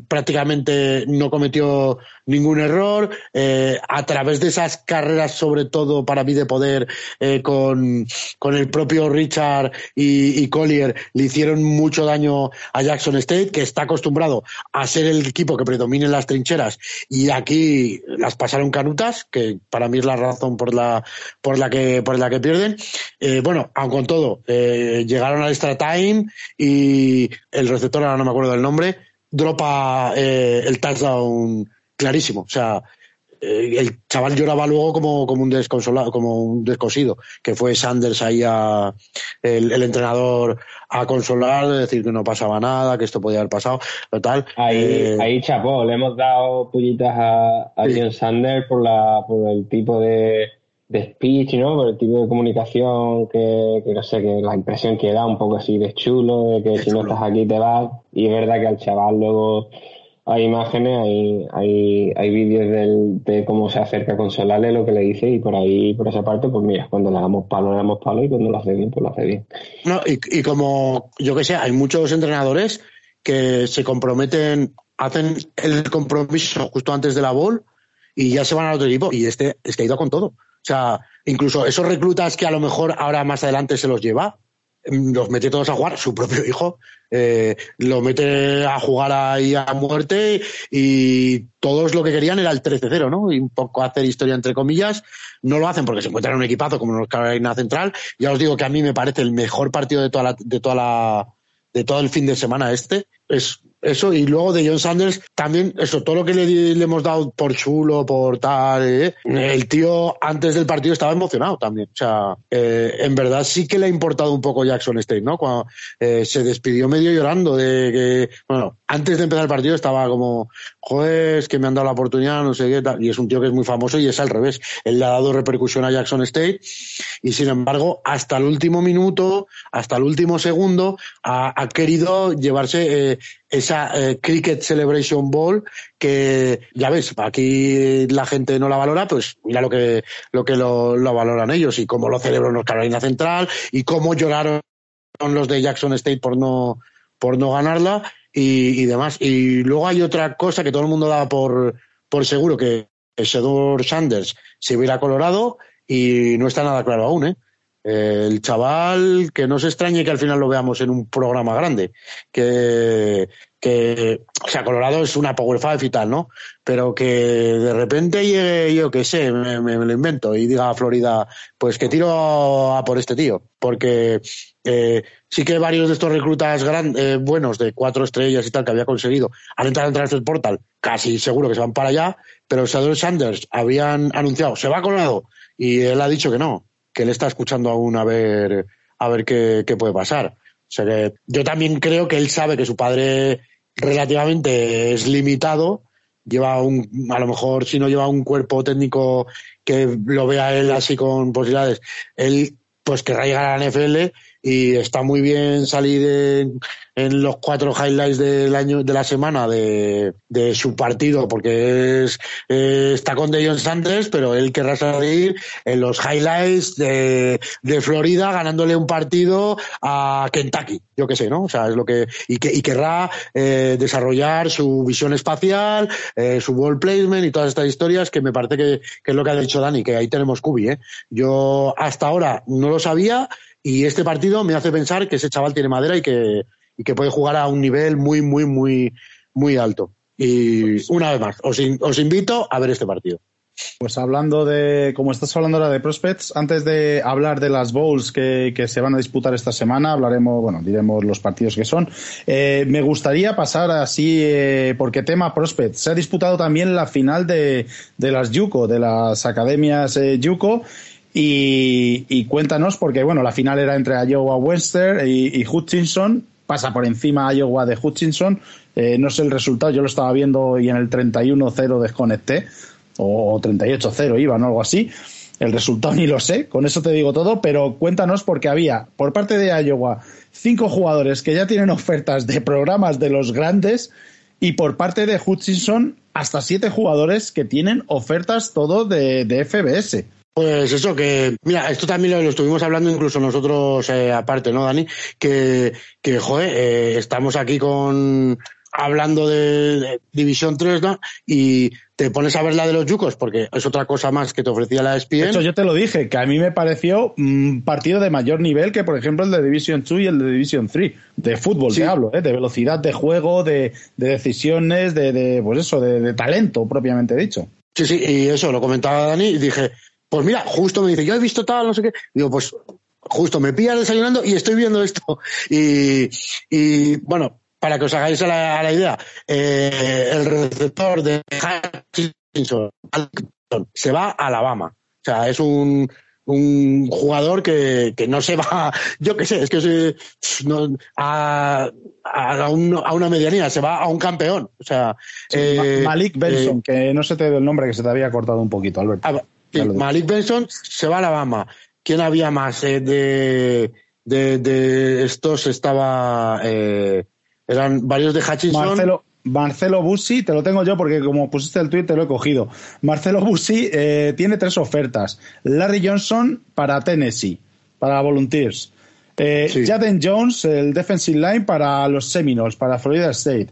prácticamente no cometió ningún error. Eh, a través de esas carreras, sobre todo para mí de poder, eh, con, con, el propio Richard y, Collier, le hicieron mucho daño a Jackson State, que está acostumbrado a ser el equipo que predomine en las trincheras, y aquí las pasaron canutas, que para mí es la razón por la, por la que, por la que pierden. Eh, bueno, aun con todo, llegaron al extra time y el receptor, ahora no me acuerdo del nombre, dropa eh, el touchdown clarísimo. O sea, eh, el chaval lloraba luego como, como un desconsolado, como un descosido, que fue Sanders ahí a, el, entrenador a consolar, decir que no pasaba nada, que esto podía haber pasado, total.
Ahí, eh, ahí chapó, le hemos dado pullitas a, a Sanders por la, por el tipo de, de speech, ¿no? Por el tipo de comunicación que, que, no sé, que la impresión que da un poco así de chulo, de que si no estás aquí te vas. Y es verdad que al chaval luego hay imágenes, hay, hay, hay vídeos de cómo se acerca con Solale, lo que le dice, y por ahí, por esa parte, pues mira, cuando le damos palo, le damos palo, y cuando lo hace bien, pues lo hace bien.
No, y, y como, yo que sé, hay muchos entrenadores que se comprometen, hacen el compromiso justo antes de la bol y ya se van al otro equipo, y este es que ha ido con todo. O sea, incluso esos reclutas que a lo mejor ahora más adelante se los lleva, los mete todos a jugar, su propio hijo, eh, lo mete a jugar ahí a muerte y todos lo que querían era el 13-0, ¿no? Y un poco hacer historia entre comillas. No lo hacen porque se encuentran en un equipazo como los Carolina Central. Ya os digo que a mí me parece el mejor partido de toda la, de toda la, de todo el fin de semana este. Es eso, y luego de John Sanders, también, eso, todo lo que le, hemos dado por chulo, por tal, eh, el tío antes del partido estaba emocionado también. O sea, eh, en verdad sí que le ha importado un poco Jackson State, ¿no? Cuando eh, se despidió medio llorando de que, bueno, antes de empezar el partido estaba como, joder, es que me han dado la oportunidad, no sé qué tal. Y es un tío que es muy famoso y es al revés. Él le ha dado repercusión a Jackson State y sin embargo, hasta el último minuto, hasta el último segundo, ha, querido llevarse esa eh, Cricket Celebration Ball que ya ves, aquí la gente no la valora, pues mira lo que lo que lo, valoran ellos y cómo lo celebró los Carolina Central y cómo lloraron los de Jackson State por no por no ganarla y, demás. Y luego hay otra cosa que todo el mundo da por, por seguro que Sedor Sanders se hubiera colorado y no está nada claro aún, ¿eh? El chaval, que no se extrañe que al final lo veamos en un programa grande, que, que o sea, Colorado es una Power Five y tal, ¿no? Pero que de repente llegue, yo que sé, me, lo invento y diga a Florida, pues que tiro a, por este tío, porque eh, sí que varios de estos reclutas grandes, eh, buenos de cuatro estrellas y tal que había conseguido han entrado en Transfer Portal, casi seguro que se van para allá, pero Sador Sanders habían anunciado, se va Colorado, y él ha dicho que no, que él está escuchando aún a ver, a ver qué, qué puede pasar. O sea que yo también creo que él sabe que su padre relativamente es limitado, lleva un, a lo mejor si no lleva un cuerpo técnico que lo vea él así con posibilidades, él pues querrá llegar a la NFL y está muy bien salir en, los cuatro highlights del año de la semana de, su partido porque es está con Deion Sanders pero él querrá salir en los highlights de, Florida ganándole un partido a Kentucky yo qué sé no o sea es lo que y que y querrá eh, desarrollar su visión espacial eh, su ball placement y todas estas historias que me parece que, es lo que ha dicho Dani que ahí tenemos Kubi ¿eh? yo hasta ahora no lo sabía y este partido me hace pensar que ese chaval tiene madera y que y que puede jugar a un nivel muy, muy, muy, muy alto. Y una vez más, os, os invito a ver este partido.
Pues hablando de, como estás hablando ahora de prospects, antes de hablar de las bowls que, que se van a disputar esta semana, hablaremos, bueno, diremos los partidos que son. Eh, me gustaría pasar así, eh, porque tema prospects, se ha disputado también la final de, de las Yuko, de las academias eh, Yuko, y, cuéntanos, porque bueno, la final era entre Iowa Webster y, Hutchinson, pasa por encima Iowa de Hutchinson. Eh, no sé el resultado, yo lo estaba viendo y en el 31-0 desconecté, o 38-0 iba, ¿no? Algo así. El resultado ni lo sé, con eso te digo todo, pero cuéntanos porque había, por parte de Iowa, cinco jugadores que ya tienen ofertas de programas de los grandes y por parte de Hutchinson hasta siete jugadores que tienen ofertas todo de, de FBS.
Pues eso, que, mira, esto también lo, estuvimos hablando incluso nosotros eh, aparte, ¿no, Dani? Que, que joder, eh, estamos aquí con, hablando de, División 3, ¿no? Y te pones a ver la de los Yucos, porque es otra cosa más que te ofrecía la ESPN. De
hecho, yo te lo dije, que a mí me pareció un partido de mayor nivel que, por ejemplo, el de Division 2 y el de Division 3. De fútbol, te hablo, ¿eh? de velocidad de juego, de, de decisiones, de, de, pues eso, de, de talento, propiamente dicho.
Sí, sí, y eso lo comentaba Dani y dije, pues mira, justo me dice, yo he visto tal, no sé qué. Digo, pues justo me pillas desayunando y estoy viendo esto. Y, y bueno, para que os hagáis la, la idea, eh, el receptor de Hutchinson se va a Alabama. O sea, es un, un jugador que, que, no se va, yo qué sé, es que se, no, a, a, un, a, una medianía, se va a un campeón. O sea,
eh, Malik Benson, eh, que no se te dio el nombre, que se te había cortado un poquito, Alberto.
Malik Benson se va a Alabama. ¿Quién había más? Eh, de, de, de, estos estaba. Eh, eran varios de Hutchinson.
Marcelo, Marcelo Bussi, te lo tengo yo porque como pusiste el tweet te lo he cogido. Marcelo Bussi eh, tiene tres ofertas. Larry Johnson para Tennessee, para Volunteers. Eh, Jaden Jones, el defensive line para los Seminoles, para Florida State.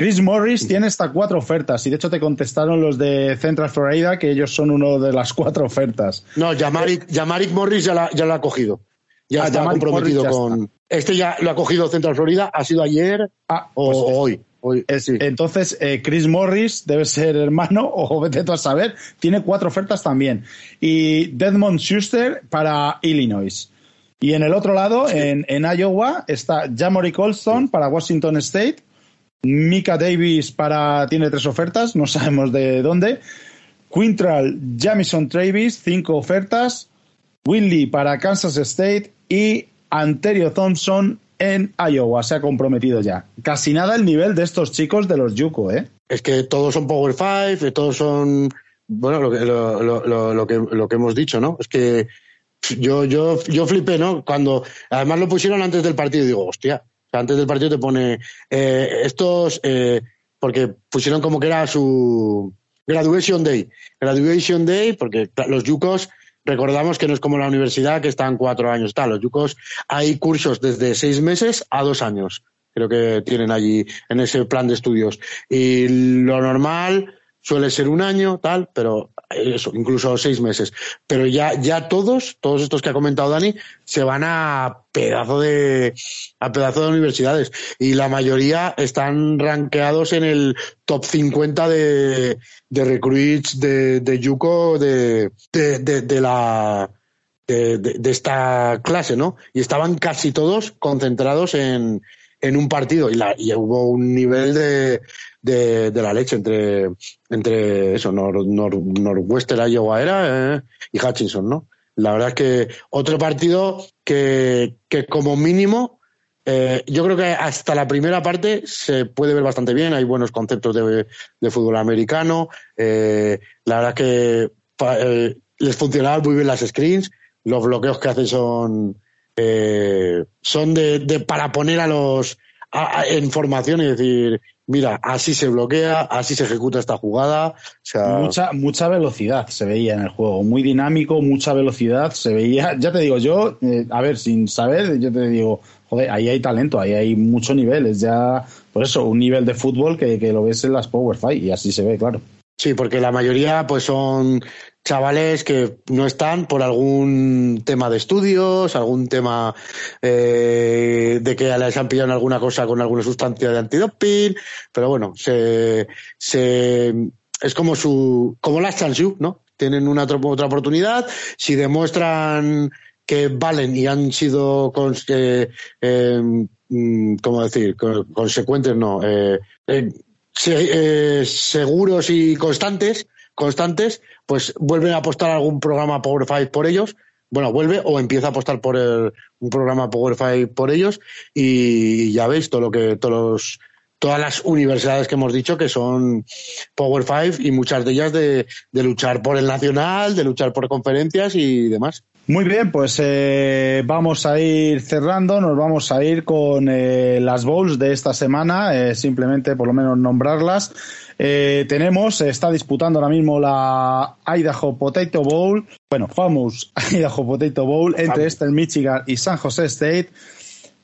Chris Morris tiene hasta cuatro ofertas y de hecho te contestaron los de Central Florida que ellos son uno de las cuatro ofertas.
No, Yamarik, Morris ya la, ya la ha cogido. Ya ah, está comprometido con. Este ya lo ha cogido Central Florida, ha sido ayer ah, o, pues hoy. hoy
Entonces, eh, Chris Morris debe ser hermano, o vete tú a saber, tiene cuatro ofertas también. Y Desmond Schuster para Illinois. Y en el otro lado, en, en, Iowa, está Jamory Colston para Washington State Mika Davis para tiene tres ofertas, no sabemos de dónde. Quintral Jamison Travis, cinco ofertas. Winley para Kansas State y Anterio Thompson en Iowa. Se ha comprometido ya. Casi nada el nivel de estos chicos de los Yuko, ¿eh?
Es que todos son Power Five, todos son. Bueno, lo que, lo, que, hemos dicho, ¿no? Es que yo, yo, yo flipé, ¿no? Cuando. Además lo pusieron antes del partido digo, hostia. Antes del partido te pone. Eh, estos. Eh, porque pusieron como que era su. Graduation Day. Graduation Day, porque los Yukos Recordamos que no es como la universidad que están cuatro años. Está, los yucos hay cursos desde seis meses a dos años. Creo que tienen allí en ese plan de estudios. Y lo normal suele ser un año, tal, pero eso, incluso seis meses. Pero ya, ya todos, todos estos que ha comentado Dani, se van a pedazo de, a pedazo de universidades. Y la mayoría están rankeados en el top 50 de, de recruits de, de Yuko de, de, de, la, de, de, esta clase, ¿no? Y estaban casi todos concentrados en, en un partido y, la, y hubo un nivel de, de, la leche entre, entre eso, Nor, Nor, Northwestern Iowa era eh, y Hutchinson, ¿no? La verdad es que otro partido que, que como mínimo eh, yo creo que hasta la primera parte se puede ver bastante bien, hay buenos conceptos de, de fútbol americano, eh, la verdad que eh, les funcionaban muy bien las screens, los bloqueos que hacen son, eh, son de, de, para poner a los a, en formación y decir, mira, así se bloquea, así se ejecuta esta jugada.
Mucha, mucha velocidad se veía en el juego, muy dinámico, mucha velocidad se veía. Ya te digo, yo, eh, a ver, sin saber, yo te digo, joder, ahí hay talento, ahí hay mucho nivel, es ya, por eso, un nivel de fútbol que, que lo ves en las Power Fight y así se ve, claro.
Sí, porque la mayoría pues son chavales que no están por algún tema de estudios, algún tema eh, de que les han pillado alguna cosa con alguna sustancia de antidoping, pero bueno, se, se es como su como las Chansu, ¿no? Tienen una otra, oportunidad, si demuestran que valen y han sido con, eh, eh, ¿cómo decir? consecuentes, no, eh, eh, seguros y constantes, constantes, pues vuelven a apostar algún programa Power Five por ellos. Bueno, vuelve o empieza a apostar por el, un programa Power Five por ellos y ya veis todo lo que todos los, todas las universidades que hemos dicho que son Power Five y muchas de ellas de, de luchar por el nacional, de luchar por conferencias y demás.
Muy bien, pues eh, vamos a ir cerrando, nos vamos a ir con eh, las bowls de esta semana, eh, simplemente por lo menos nombrarlas. Tenemos, está disputando ahora mismo la Idaho Potato Bowl, bueno, Famous Idaho Potato Bowl entre Eastern Michigan y San Jose State.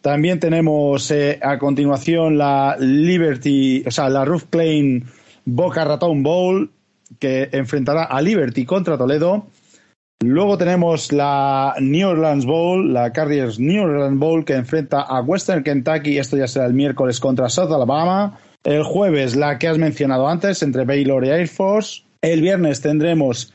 También tenemos eh, a continuación la Liberty, o sea, la Roof Plain Boca Raton Bowl, que enfrentará a Liberty contra Toledo. Luego tenemos la New Orleans Bowl, la Carriers New Orleans Bowl, que enfrenta a Western Kentucky. Esto ya será el miércoles contra South Alabama. El jueves, la que has mencionado antes, entre Baylor y Air Force. El viernes tendremos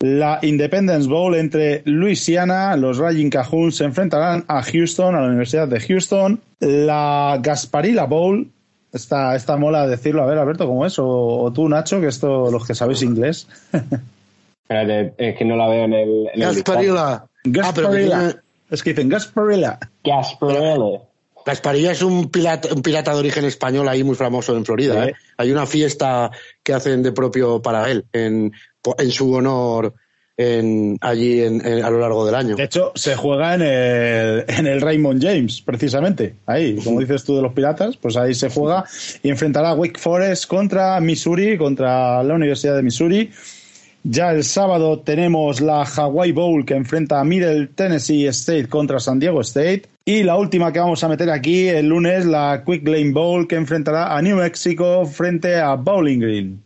la Independence Bowl entre Louisiana. Los Raging Cajuns se enfrentarán a Houston, a la Universidad de Houston. La Gasparilla Bowl. Esta, esta mola decirlo. A ver, Alberto, ¿cómo es? O, o tú, Nacho, que esto, los que sabéis inglés.
Espérate, es que no la veo en el. En
Gasparilla.
El Gasparilla. Ah, es que dicen Gasparilla.
Gasparilla.
Gasparilla es un pirata, un pirata de origen español ahí muy famoso en Florida.
Sí.
¿eh? Hay una fiesta que hacen de propio para él, en, en su honor, en, allí en, en, a lo largo del año.
De hecho, se juega en el, en el Raymond James, precisamente. Ahí, como dices tú de los piratas, pues ahí se juega y enfrentará a Wake Forest contra Missouri, contra la Universidad de Missouri. Ya el sábado tenemos la Hawaii Bowl que enfrenta a Middle Tennessee State contra San Diego State. Y la última que vamos a meter aquí el lunes, la Quick Lane Bowl que enfrentará a New Mexico frente a Bowling Green.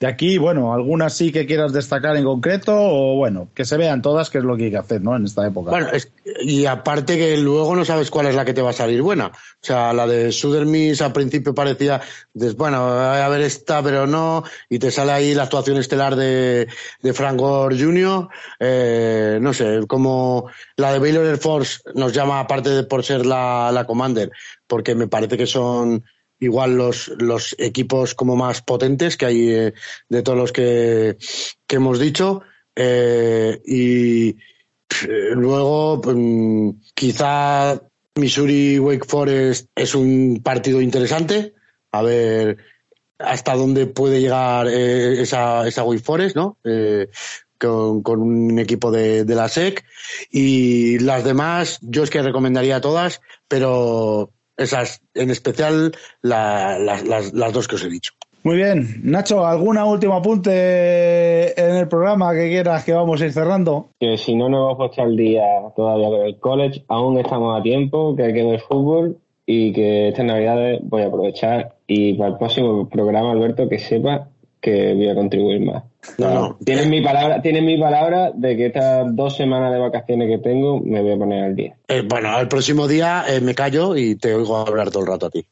De aquí, bueno, algunas sí que quieras destacar en concreto o bueno, que se vean todas, que es lo que hay que hacer, ¿no? En esta época.
Bueno, es, y aparte que luego no sabes cuál es la que te va a salir buena. O sea, la de Sudermis al principio parecía, dices, bueno, a ver esta, pero no, y te sale ahí la actuación estelar de, de Frank Gore Jr., eh, no sé, como la de Baylor Air Force nos llama aparte de por ser la, la Commander, porque me parece que son igual los, los equipos como más potentes que hay eh, de todos los que, que hemos dicho. Eh, y luego, pues, quizá Missouri Wake Forest es un partido interesante. A ver hasta dónde puede llegar eh, esa, esa Wake Forest, ¿no? Eh, con, con, un equipo de, de, la SEC. Y las demás, yo es que recomendaría todas, pero esas, en especial la, las, las, las dos que os he dicho.
Muy bien. Nacho, ¿alguna última apunte en el programa que quieras que vamos a ir cerrando?
Que si no nos hemos puesto al día todavía con el college, aún estamos a tiempo, que hay que ver fútbol y que estas navidades voy a aprovechar y para el próximo programa, Alberto, que sepa que voy a contribuir más.
No, no.
Tienes mi palabra, tienes mi palabra de que estas dos semanas de vacaciones que tengo me voy a poner al día.
Eh, bueno, el próximo día eh, me callo y te oigo hablar todo el rato a ti.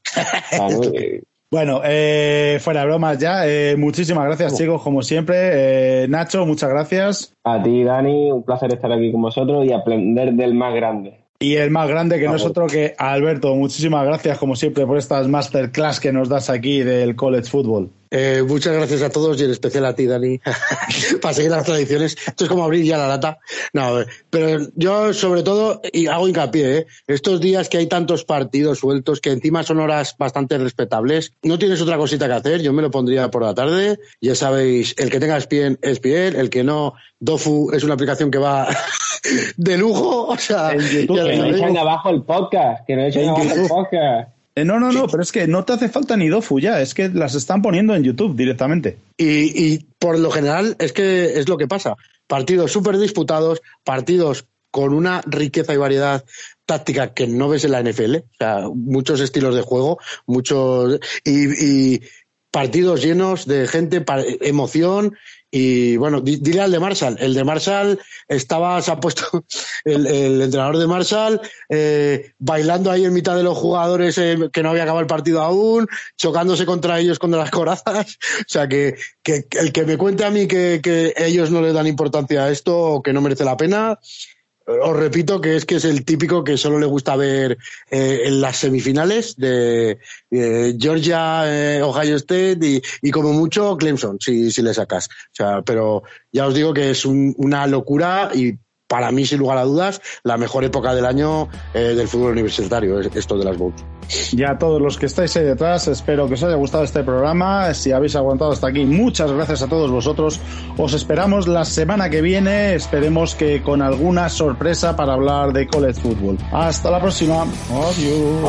Eh,
Bueno, eh, fuera de bromas ya. Eh, muchísimas gracias, chicos, como siempre. Eh, Nacho, muchas gracias.
a ti, Dani, un placer estar aquí con vosotros y aprender del más grande.
Y el más grande que nosotros, que Alberto, muchísimas gracias, como siempre, por estas masterclass que nos das aquí del college football.
Eh, muchas gracias a todos y en especial a ti, Dani, para seguir las tradiciones. Esto es como abrir ya la lata. No, pero yo sobre todo, y hago hincapié, ¿eh? estos días que hay tantos partidos sueltos, que encima son horas bastante respetables, no tienes otra cosita que hacer, yo me lo pondría por la tarde. Ya sabéis, el que tenga ESPN, ESPN, el que no, Dofu es una aplicación que va de lujo. O sea,
En YouTube,
Que no echen abajo el podcast, que no echen abajo el podcast.
Eh, no, no, no, pero es que no te hace falta ni Dofu ya, es que las están poniendo en YouTube directamente.
Y, y por lo general es que es lo que pasa. Partidos súper disputados, partidos con una riqueza y variedad táctica que no ves en la NFL. O sea, muchos estilos de juego, muchos. Y, y partidos llenos de gente, emoción. Y bueno, di- dile al de Marshall. El de Marshall estaba, se ha puesto el, el entrenador de Marshall eh, bailando ahí en mitad de los jugadores eh, que no había acabado el partido aún, chocándose contra ellos contra las corazas. O sea, que, que, el que me cuente a mí que, que ellos no le dan importancia a esto que no merece la pena, os repito que es que es el típico que solo le gusta ver eh, en las semifinales de eh, Georgia, eh, Ohio State y, y como mucho Clemson, si, si le sacas. O sea, pero ya os digo que es un- una locura y para mí, sin lugar a dudas, la mejor época del año eh, del fútbol universitario, es- esto de las Bowls.
Y a todos los que estáis ahí detrás, espero que os haya gustado este programa. Si habéis aguantado hasta aquí, muchas gracias a todos vosotros. Os esperamos la semana que viene. Esperemos que con alguna sorpresa para hablar de college football. Hasta la próxima. Adiós.